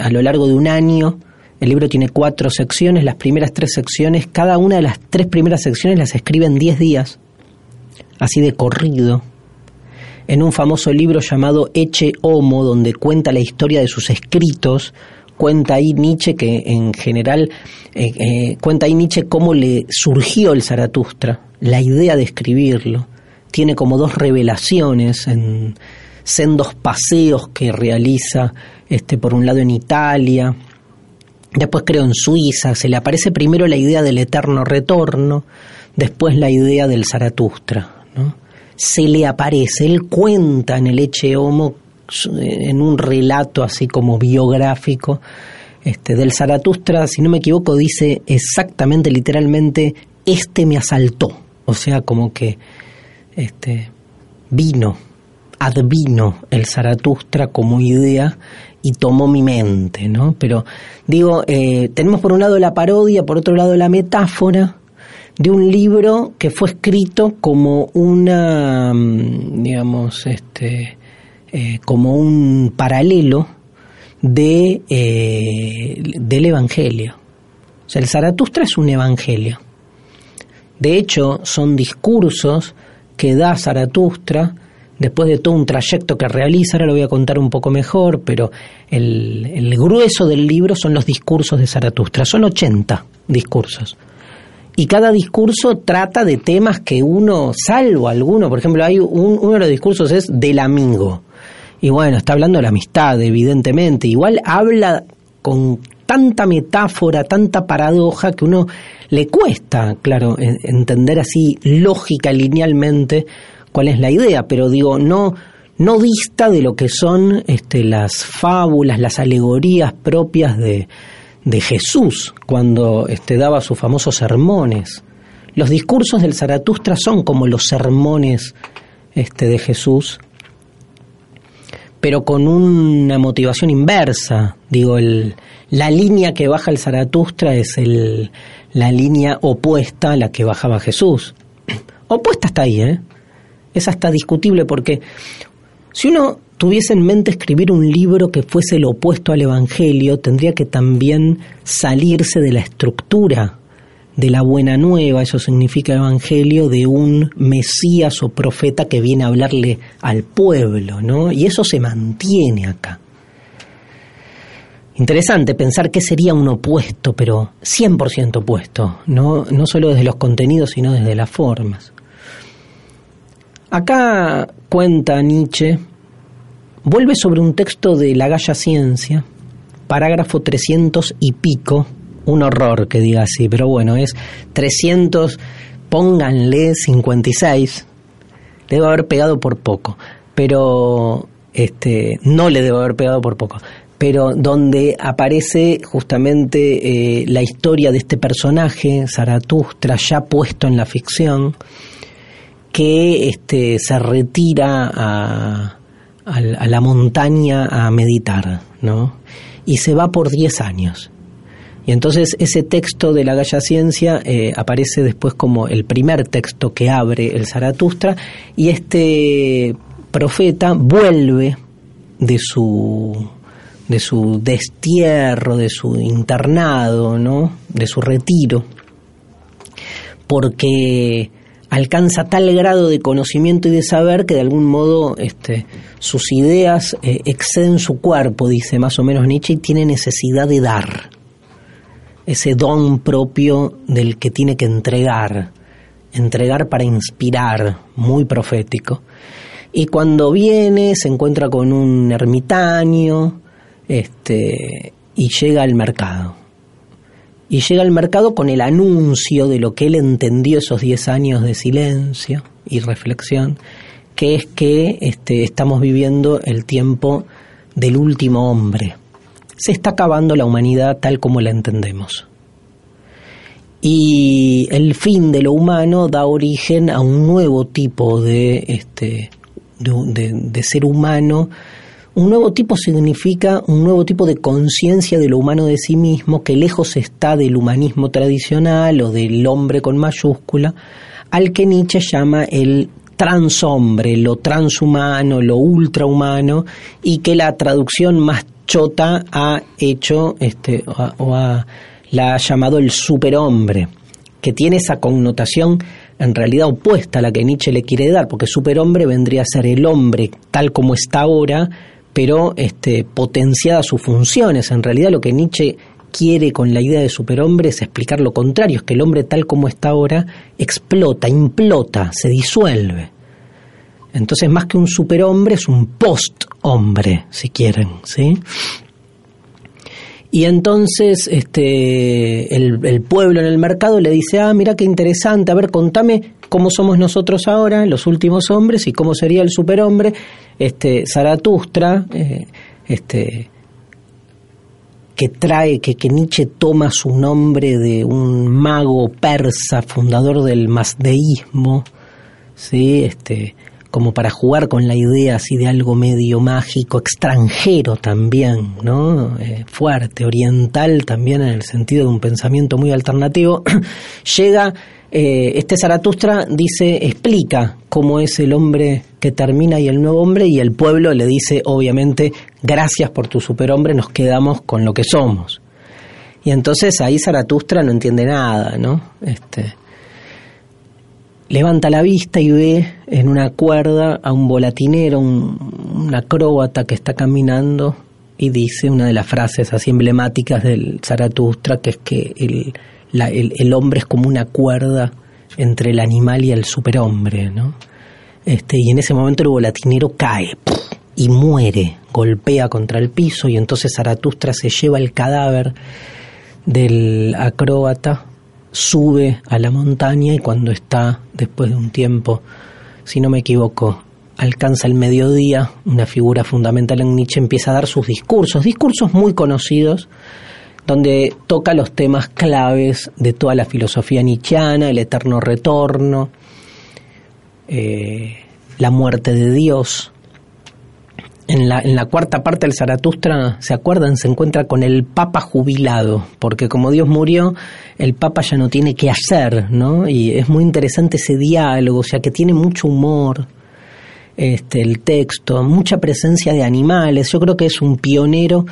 a lo largo de un año. El libro tiene cuatro secciones, las primeras tres secciones, cada una de las tres primeras secciones las escribe en diez días, así de corrido en un famoso libro llamado Eche Homo, donde cuenta la historia de sus escritos, cuenta ahí Nietzsche que en general, eh, eh, cuenta ahí Nietzsche cómo le surgió el Zaratustra, la idea de escribirlo. Tiene como dos revelaciones en sendos paseos que realiza, este, por un lado en Italia, después creo en Suiza, se le aparece primero la idea del eterno retorno, después la idea del Zaratustra. ¿no? se le aparece, él cuenta en el Eche Homo, en un relato así como biográfico, este, del Zaratustra, si no me equivoco, dice exactamente, literalmente, este me asaltó. O sea, como que este, vino, advino el Zaratustra como idea y tomó mi mente, ¿no? Pero digo, eh, tenemos por un lado la parodia, por otro lado la metáfora, de un libro que fue escrito como una, mm, digamos, este, eh, como un paralelo de, eh, del Evangelio. O sea, el Zaratustra es un Evangelio. De hecho, son discursos que da Zaratustra después de todo un trayecto que realiza, ahora lo voy a contar un poco mejor, pero el, grueso del libro son los discursos de Zaratustra. Son 80 discursos y cada discurso trata de temas que uno, salvo alguno, por ejemplo, hay un, uno de los discursos es del amigo. Y bueno, está hablando de la amistad, evidentemente. Igual habla con tanta metáfora, tanta paradoja que uno le cuesta, claro, entender así lógica, linealmente cuál es la idea, pero digo, no no dista de lo que son este, las fábulas, las alegorías propias de, de Jesús cuando este, daba sus famosos sermones. Los discursos del Zaratustra son como los sermones este, de Jesús, pero con una motivación inversa. Digo, el, la línea que baja el Zaratustra es el, la línea opuesta a la que bajaba Jesús. [CLEARS THROAT] Opuesta está ahí, ¿eh? Es hasta discutible porque si uno tuviese en mente escribir un libro que fuese lo opuesto al Evangelio, tendría que también salirse de la estructura de la buena nueva, eso significa Evangelio, de un Mesías o profeta que viene a hablarle al pueblo, ¿no? Y eso se mantiene acá. Interesante pensar que sería un opuesto, pero 100% opuesto, ¿no? no solo desde los contenidos, sino desde las formas. Acá cuenta Nietzsche vuelve sobre un texto de La Galla Ciencia, parágrafo 300 y pico, un horror que diga así, pero bueno, es 300, pónganle 56, debe haber pegado por poco, pero este, no le debe haber pegado por poco, pero donde aparece justamente eh, la historia de este personaje, Zaratustra, ya puesto en la ficción, que este, se retira a, a la montaña a meditar, ¿no? Y se va por 10 años. Y entonces ese texto de la Galla Ciencia eh, aparece después como el primer texto que abre el Zaratustra y este profeta vuelve de su de su destierro, de su internado, ¿no? de su retiro, porque alcanza tal grado de conocimiento y de saber que de algún modo este, sus ideas eh, exceden su cuerpo, dice más o menos Nietzsche, y tiene necesidad de dar, ese don propio del que tiene que entregar, entregar para inspirar, muy profético. Y cuando viene se encuentra con un ermitaño este, y llega al mercado. Y llega al mercado con el anuncio de lo que él entendió esos 10 años de silencio y reflexión, que es que este, estamos viviendo el tiempo del último hombre. Se está acabando la humanidad tal como la entendemos. Y el fin de lo humano da origen a un nuevo tipo de, este, de, de ser humano. Un nuevo tipo significa un nuevo tipo de conciencia de lo humano de sí mismo que lejos está del humanismo tradicional o del hombre con mayúscula, al que Nietzsche llama el transhombre, lo transhumano, lo ultrahumano, y que la traducción más chota ha hecho, este, o, ha, la ha llamado el superhombre, que tiene esa connotación en realidad opuesta a la que Nietzsche le quiere dar, porque superhombre vendría a ser el hombre tal como está ahora, pero este, potenciada sus funciones. En realidad lo que Nietzsche quiere con la idea de superhombre es explicar lo contrario, es que el hombre tal como está ahora explota, implota, se disuelve. Entonces, más que un superhombre, es un post-hombre, si quieren, ¿sí? Y entonces este, el, pueblo en el mercado le dice, ah, mira qué interesante, a ver, contame cómo somos nosotros ahora, los últimos hombres, y cómo sería el superhombre. Este, Zaratustra, eh, este, que trae, que, que Nietzsche toma su nombre de un mago persa, fundador del masdeísmo, ¿sí? este, como para jugar con la idea así de algo medio mágico, extranjero también, ¿no? Eh, fuerte, oriental también en el sentido de un pensamiento muy alternativo, [CLEARS THROAT] llega eh, este Zaratustra dice, explica cómo es el hombre que termina y el nuevo hombre, y el pueblo le dice, obviamente, gracias por tu superhombre, nos quedamos con lo que somos. Y entonces ahí Zaratustra no entiende nada, ¿no? Este, levanta la vista y ve en una cuerda a un volatinero, un, acróbata que está caminando y dice una de las frases así emblemáticas del Zaratustra, que es que el, el, hombre es como una cuerda entre el animal y el superhombre, ¿no? Este, y en ese momento el volatinero cae y muere, golpea contra el piso y entonces Zaratustra se lleva el cadáver del acróbata, sube a la montaña y cuando está, después de un tiempo, si no me equivoco, alcanza el mediodía, una figura fundamental en Nietzsche empieza a dar sus discursos, discursos muy conocidos, donde toca los temas claves de toda la filosofía nietzscheana, el eterno retorno, eh, la muerte de Dios. En la, en la cuarta parte del Zaratustra, ¿se acuerdan? Se encuentra con el Papa jubilado, porque como Dios murió, el Papa ya no tiene qué hacer, ¿no? Y es muy interesante ese diálogo, o sea que tiene mucho humor, este, el texto, mucha presencia de animales. Yo creo que es un pionero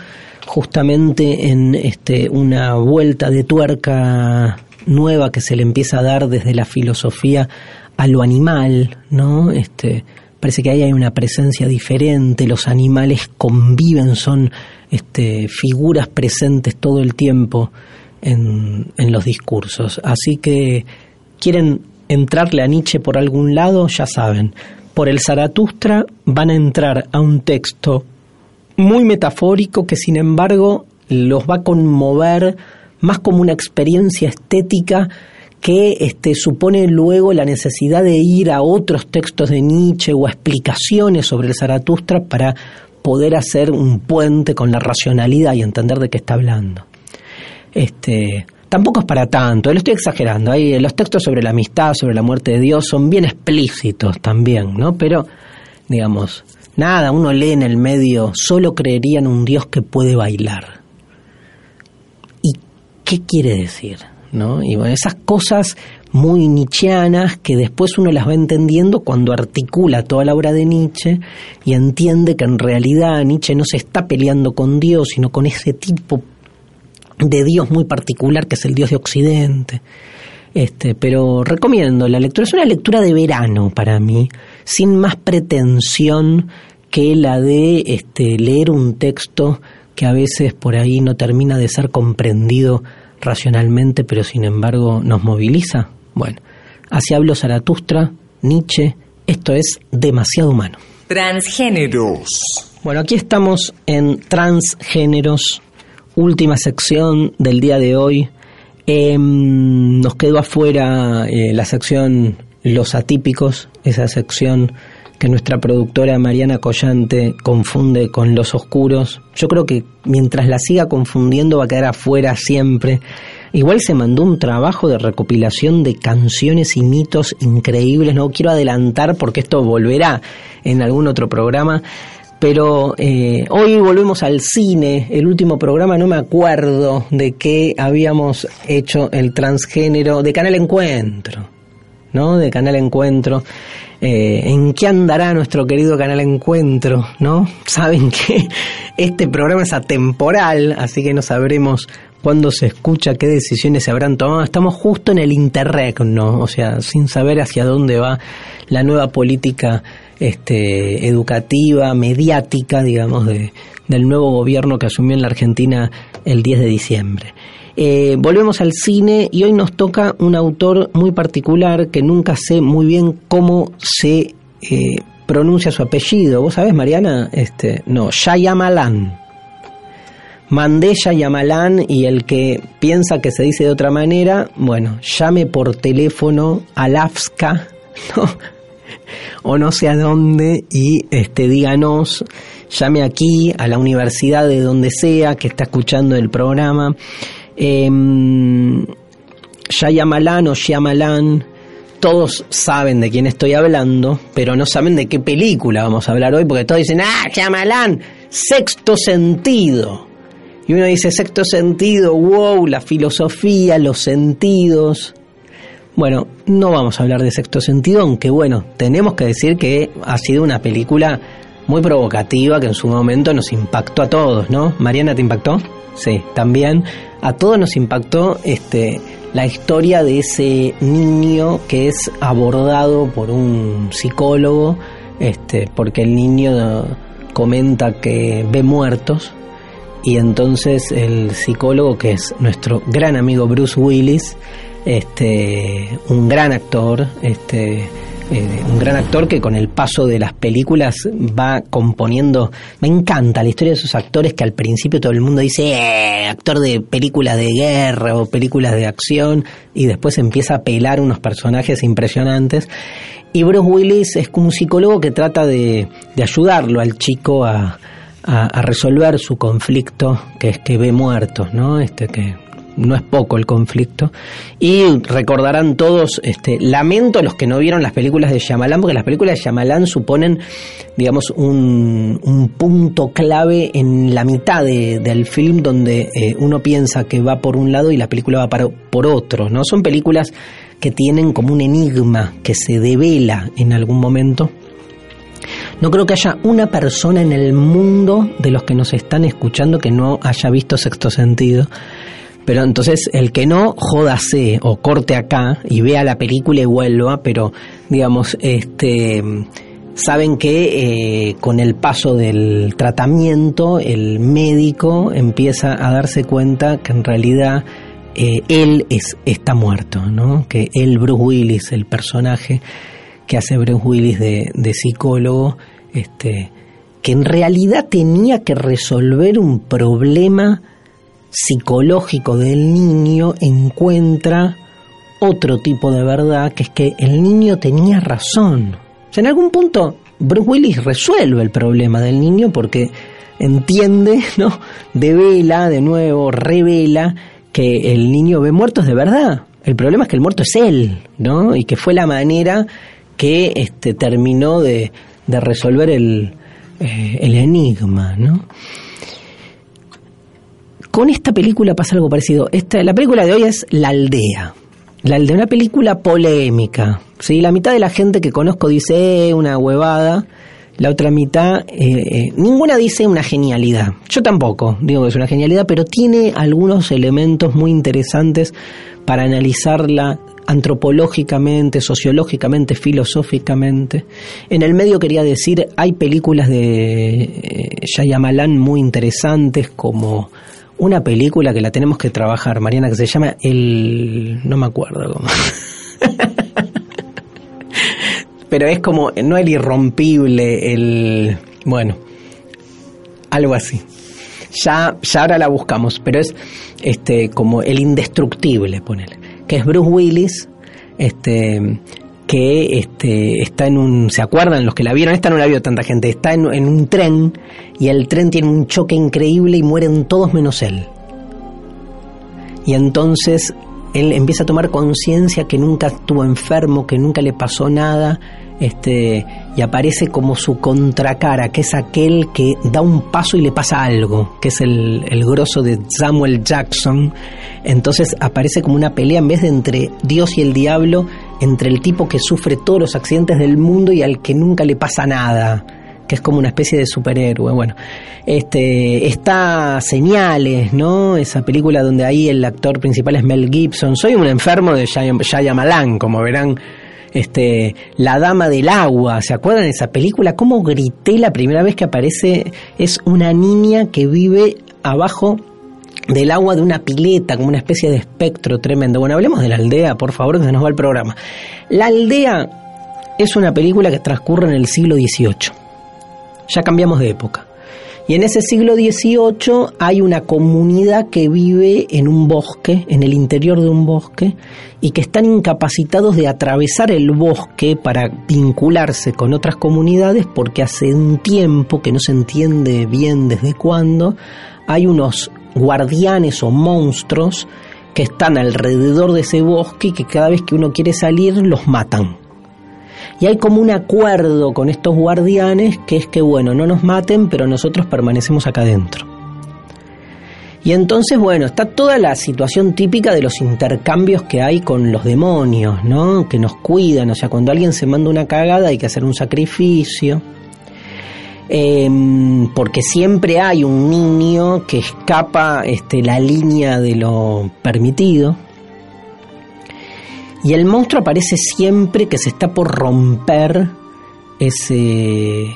justamente en este, una vuelta de tuerca nueva que se le empieza a dar desde la filosofía a lo animal, ¿no? Este, parece que ahí hay una presencia diferente, los animales conviven, son este, figuras presentes todo el tiempo en, en los discursos. Así que quieren entrarle a Nietzsche por algún lado, ya saben, por el Zaratustra van a entrar a un texto muy metafórico que sin embargo los va a conmover más como una experiencia estética que este, supone luego la necesidad de ir a otros textos de Nietzsche o a explicaciones sobre el Zaratustra para poder hacer un puente con la racionalidad y entender de qué está hablando. Este, tampoco es para tanto, lo estoy exagerando. Ahí los textos sobre la amistad, sobre la muerte de Dios son bien explícitos también, ¿no? Pero, digamos, Nada, uno lee en el medio, solo creería en un Dios que puede bailar. ¿Y qué quiere decir? ¿No? Y bueno, esas cosas muy nietzscheanas que después uno las va entendiendo cuando articula toda la obra de Nietzsche y entiende que en realidad Nietzsche no se está peleando con Dios, sino con ese tipo de Dios muy particular que es el Dios de Occidente. Este, pero recomiendo la lectura, es una lectura de verano para mí, sin más pretensión que la de este, leer un texto que a veces por ahí no termina de ser comprendido racionalmente, pero sin embargo nos moviliza. Bueno, Así habló Zaratustra, Nietzsche, esto es demasiado humano. Transgéneros. Bueno, aquí estamos en Transgéneros, última sección del día de hoy. Em, nos quedó afuera eh, la sección Los Atípicos, esa sección que nuestra productora Mariana Collante confunde con Los Oscuros. Yo creo que mientras la siga confundiendo va a quedar afuera siempre. Igual se mandó un trabajo de recopilación de canciones y mitos increíbles. No quiero adelantar porque esto volverá en algún otro programa. Pero eh, hoy volvemos al cine. El último programa no me acuerdo de qué habíamos hecho el transgénero de Canal Encuentro. ¿No? De Canal Encuentro. Eh, ¿En qué andará nuestro querido Canal Encuentro? ¿No? Saben que este programa es atemporal, así que no sabremos cuándo se escucha, qué decisiones se habrán tomado. Estamos justo en el interregno, o sea, sin saber hacia dónde va la nueva política este, educativa, mediática, digamos, de, del nuevo gobierno que asumió en la Argentina el 10 de diciembre. Eh, volvemos al cine y hoy nos toca un autor muy particular que nunca sé muy bien cómo se eh, pronuncia su apellido. ¿Vos sabés, Mariana? Este, no, Shyamalan. Mandé Shyamalan y el que piensa que se dice de otra manera, bueno, llame por teléfono a Lafska, [LAUGHS] o no sé a dónde y este díganos llame aquí a la universidad de donde sea que está escuchando el programa eh, Shyamalan o Shyamalan todos saben de quién estoy hablando pero no saben de qué película vamos a hablar hoy porque todos dicen ah Shyamalan sexto sentido y uno dice sexto sentido wow la filosofía los sentidos bueno, no vamos a hablar de sexto sentido, aunque bueno, tenemos que decir que ha sido una película muy provocativa que en su momento nos impactó a todos, ¿no? Mariana, ¿te impactó? Sí, también. A todos nos impactó este, la historia de ese niño que es abordado por un psicólogo, este, porque el niño comenta que ve muertos y entonces el psicólogo, que es nuestro gran amigo Bruce Willis, este, un gran actor, este, eh, un gran actor que con el paso de las películas va componiendo. Me encanta la historia de esos actores que al principio todo el mundo dice eh, actor de películas de guerra o películas de acción y después empieza a pelar unos personajes impresionantes. Y Bruce Willis es como un psicólogo que trata de, ayudarlo al chico a, a, resolver su conflicto, que es que ve muertos, ¿no? Este que no es poco el conflicto. Y recordarán todos, este, lamento los que no vieron las películas de Shyamalan, porque las películas de Shyamalan suponen, digamos, un, un punto clave en la mitad de, del film donde eh, uno piensa que va por un lado y la película va para, por otro, ¿no? Son películas que tienen como un enigma que se devela en algún momento. No creo que haya una persona en el mundo de los que nos están escuchando que no haya visto sexto sentido. Pero entonces el que no, jódase o corte acá y vea la película y vuelva, pero digamos, este saben que eh, con el paso del tratamiento el médico empieza a darse cuenta que en realidad eh, él es, está muerto, ¿no? Que él, Bruce Willis, el personaje que hace Bruce Willis de, de psicólogo, este, que en realidad tenía que resolver un problema psicológico del niño encuentra otro tipo de verdad, que es que el niño tenía razón. En algún punto Bruce Willis resuelve el problema del niño porque entiende, [LAUGHS] ¿no? Devela, de nuevo, revela que el niño ve muertos de verdad. El problema es que el muerto es él, ¿no? Y que fue la manera que este, terminó de, de resolver el, eh, el enigma, ¿no? Con esta película pasa algo parecido. Esta, la película de hoy es La Aldea. La Aldea, una película polémica. ¿sí? La mitad de la gente que conozco dice eh, una huevada. La otra mitad, eh, eh, ninguna dice una genialidad. Yo tampoco digo que es una genialidad, pero tiene algunos elementos muy interesantes para analizarla antropológicamente, sociológicamente, filosóficamente. En el medio quería decir, hay películas de eh, Shyamalan muy interesantes como una película que la tenemos que trabajar, Mariana, que se llama El... no me acuerdo cómo. [LAUGHS] pero es como, no el irrompible, el, bueno, algo así. Ya, ya ahora la buscamos, pero es este como el indestructible, ponele, que es Bruce Willis, este que este, está en un, ¿se acuerdan los que la vieron? Esta no la vio tanta gente, está en, un tren y el tren tiene un choque increíble y mueren todos menos él. Y entonces él empieza a tomar conciencia que nunca estuvo enfermo, que nunca le pasó nada, este, y aparece como su contracara, que es aquel que da un paso y le pasa algo, que es el, el grosso de Samuel Jackson. Entonces aparece como una pelea en vez de entre Dios y el diablo, entre el tipo que sufre todos los accidentes del mundo y al que nunca le pasa nada que es como una especie de superhéroe. Bueno, este está Señales, ¿no? Esa película donde ahí el actor principal es Mel Gibson. Soy un enfermo de Shyamalan, como verán. Este, La Dama del Agua, ¿se acuerdan de esa película? ¿Cómo grité la primera vez que aparece? Es una niña que vive abajo del agua de una pileta, como una especie de espectro tremendo. Bueno, hablemos de la aldea, por favor, que se nos va el programa. La aldea es una película que transcurre en el siglo XVIII ya cambiamos de época. Y en ese siglo XVIII hay una comunidad que vive en un bosque, en el interior de un bosque, y que están incapacitados de atravesar el bosque para vincularse con otras comunidades porque hace un tiempo, que no se entiende bien desde cuándo, hay unos guardianes o monstruos que están alrededor de ese bosque y que cada vez que uno quiere salir los matan. Y hay como un acuerdo con estos guardianes que es que, bueno, no nos maten, pero nosotros permanecemos acá adentro. Y entonces, bueno, está toda la situación típica de los intercambios que hay con los demonios, ¿no? Que nos cuidan, o sea, cuando alguien se manda una cagada hay que hacer un sacrificio. Em, porque siempre hay un niño que escapa este, la línea de lo permitido. Y el monstruo aparece siempre que se está por romper ese,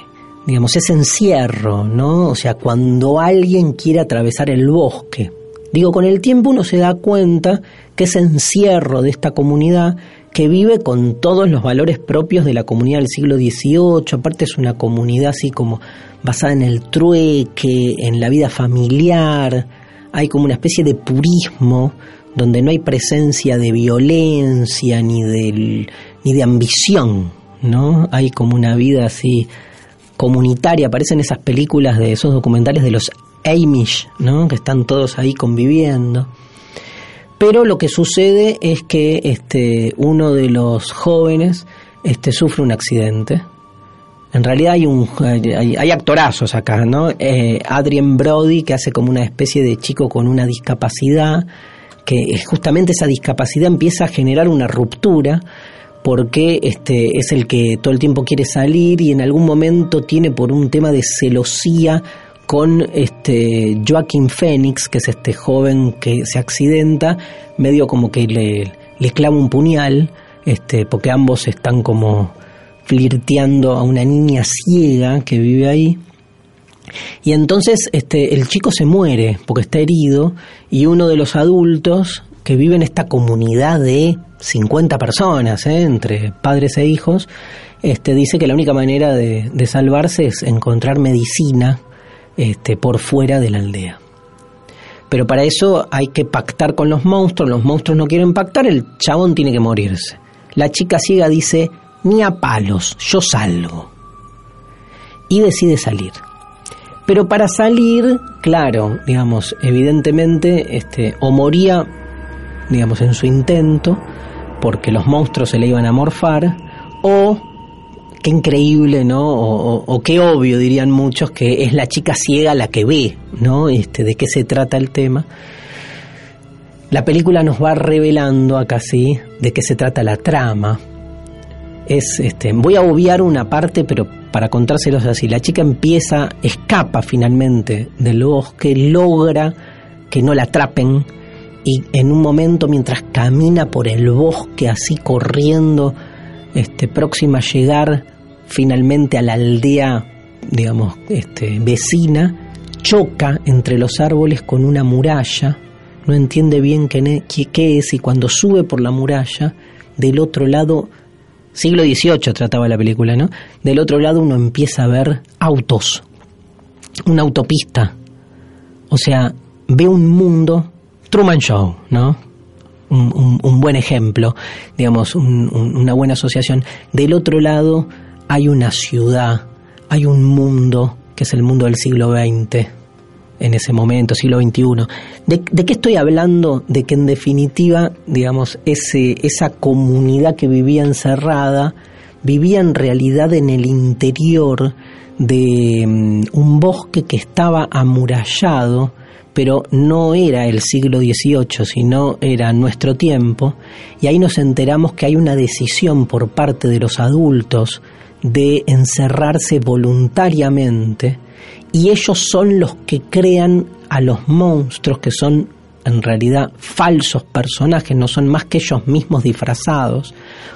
digamos, ese encierro, ¿no? O sea, cuando alguien quiere atravesar el bosque. Digo, con el tiempo uno se da cuenta que ese encierro de esta comunidad que vive con todos los valores propios de la comunidad del siglo XVIII, aparte es una comunidad así como basada en el trueque, en la vida familiar, hay como una especie de purismo donde no hay presencia de violencia ni de, ni de ambición, ¿no? Hay como una vida así comunitaria, aparecen esas películas de esos documentales de los Amish, ¿no? Que están todos ahí conviviendo. Pero lo que sucede es que este, uno de los jóvenes este, sufre un accidente. En realidad hay, un, hay, actorazos acá, ¿no? Eh, Adrien Brody, que hace como una especie de chico con una discapacidad, que justamente esa discapacidad empieza a generar una ruptura porque este es el que todo el tiempo quiere salir y en algún momento tiene por un tema de celosía con este Joaquín Phoenix, que es este joven que se accidenta, medio como que le, clava un puñal, este, porque ambos están como flirteando a una niña ciega que vive ahí. Y entonces este, el chico se muere porque está herido y uno de los adultos que vive en esta comunidad de 50 personas, ¿eh? entre padres e hijos, este, dice que la única manera de salvarse es encontrar medicina este, por fuera de la aldea. Pero para eso hay que pactar con los monstruos, los monstruos no quieren pactar, el chabón tiene que morirse. La chica ciega dice, ni a palos, yo salgo. Y decide salir. Pero para salir, claro, digamos, evidentemente, este, o moría, digamos, en su intento, porque los monstruos se le iban a morfar, o qué increíble, ¿no? O, qué obvio, dirían muchos, que es la chica ciega la que ve, ¿no? Este, de qué se trata el tema. La película nos va revelando acá sí de qué se trata la trama. Es, este, voy a obviar una parte, pero para contárselos así. La chica empieza, escapa finalmente del bosque, logra que no la atrapen y en un momento mientras camina por el bosque así corriendo, este, próxima a llegar finalmente a la aldea, digamos, este, vecina, choca entre los árboles con una muralla, no entiende bien qué, es y cuando sube por la muralla, del otro lado siglo XVIII trataba la película, ¿no? Del otro lado uno empieza a ver autos, una autopista, o sea, ve un mundo, Truman Show, ¿no? Un, buen ejemplo, digamos, un, una buena asociación. Del otro lado hay una ciudad, hay un mundo, que es el mundo del siglo XX, en ese momento, siglo XXI. ¿De, ¿De, qué estoy hablando? De que en definitiva, digamos, ese, esa comunidad que vivía encerrada, vivía en realidad en el interior de mm, un bosque que estaba amurallado, pero no era el siglo XVIII, sino era nuestro tiempo, y ahí nos enteramos que hay una decisión por parte de los adultos de encerrarse voluntariamente, y ellos son los que crean a los monstruos que son en realidad falsos personajes, no son más que ellos mismos disfrazados,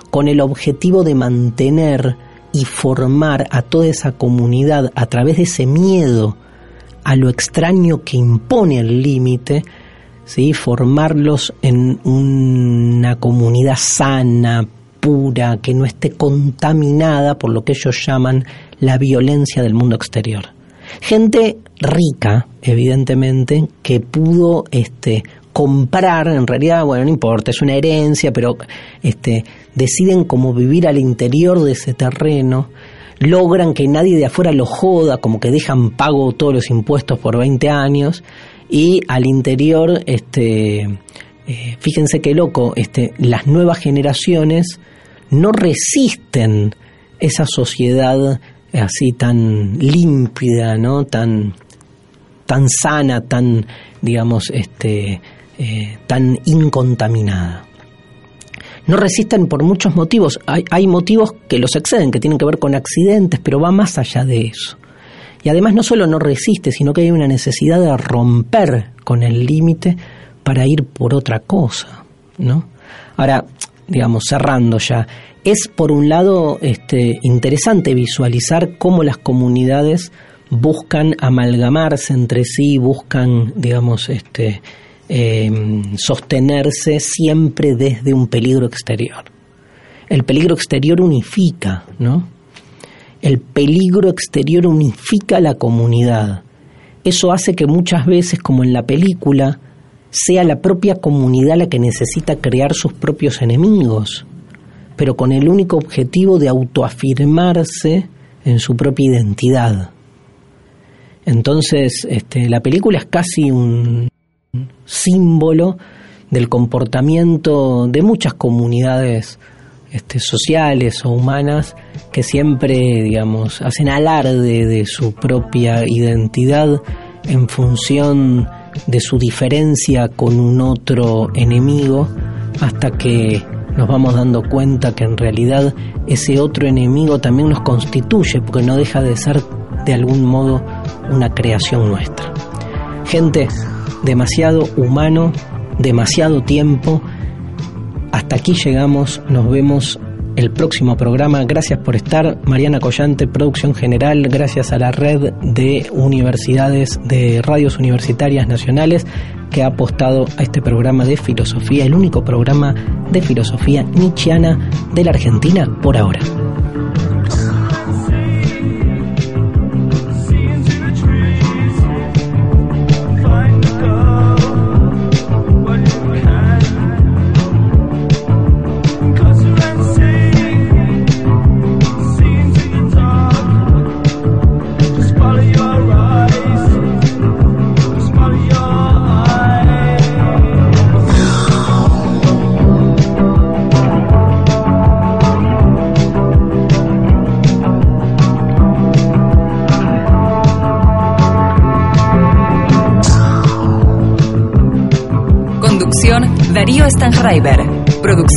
con el objetivo de mantener y formar a toda esa comunidad a través de ese miedo a lo extraño que impone el límite, ¿sí? formarlos en una comunidad sana, pura, que no esté contaminada por lo que ellos llaman la violencia del mundo exterior. Gente rica, evidentemente, que pudo este, comprar, en realidad, bueno, no importa, es una herencia, pero este, deciden cómo vivir al interior de ese terreno, logran que nadie de afuera lo joda, como que dejan pago todos los impuestos por 20 años, y al interior, este, eh, fíjense qué loco, este, las nuevas generaciones no resisten esa sociedad así tan límpida, ¿no? Tan, tan sana, tan, digamos, este, eh, tan incontaminada. No resisten por muchos motivos. Hay, hay motivos que los exceden, que tienen que ver con accidentes, pero va más allá de eso. Y además no solo no resiste, sino que hay una necesidad de romper con el límite para ir por otra cosa, ¿no? Ahora, digamos, cerrando ya, es por un lado este, interesante visualizar cómo las comunidades buscan amalgamarse entre sí, buscan, digamos, este, em, sostenerse siempre desde un peligro exterior. El peligro exterior unifica, ¿no? El peligro exterior unifica la comunidad. Eso hace que muchas veces, como en la película, sea la propia comunidad la que necesita crear sus propios enemigos pero con el único objetivo de autoafirmarse en su propia identidad. Entonces, este, la película es casi un símbolo del comportamiento de muchas comunidades este, sociales o humanas que siempre, digamos, hacen alarde de su propia identidad en función de su diferencia con un otro enemigo hasta que nos vamos dando cuenta que en realidad ese otro enemigo también nos constituye, porque no deja de ser de algún modo una creación nuestra. Gente, demasiado humano, demasiado tiempo. Hasta aquí llegamos, nos vemos el próximo programa. Gracias por estar. Mariana Collante, producción general. Gracias a la red de universidades, de radios universitarias nacionales que ha apostado a este programa de filosofía, el único programa de filosofía nietzscheana de la Argentina por ahora.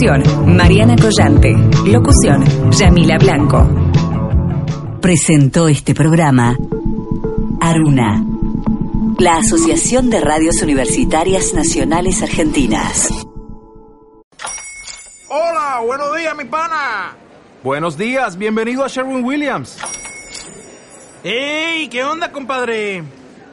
Producción, Mariana Collante. Locución, Yamila Blanco. Presentó este programa Aruna, la Asociación de Radios Universitarias Nacionales Argentinas. Hola, buenos días, mi pana. Buenos días, bienvenido a Sherwin Williams. ¡Ey! ¿Qué onda, compadre?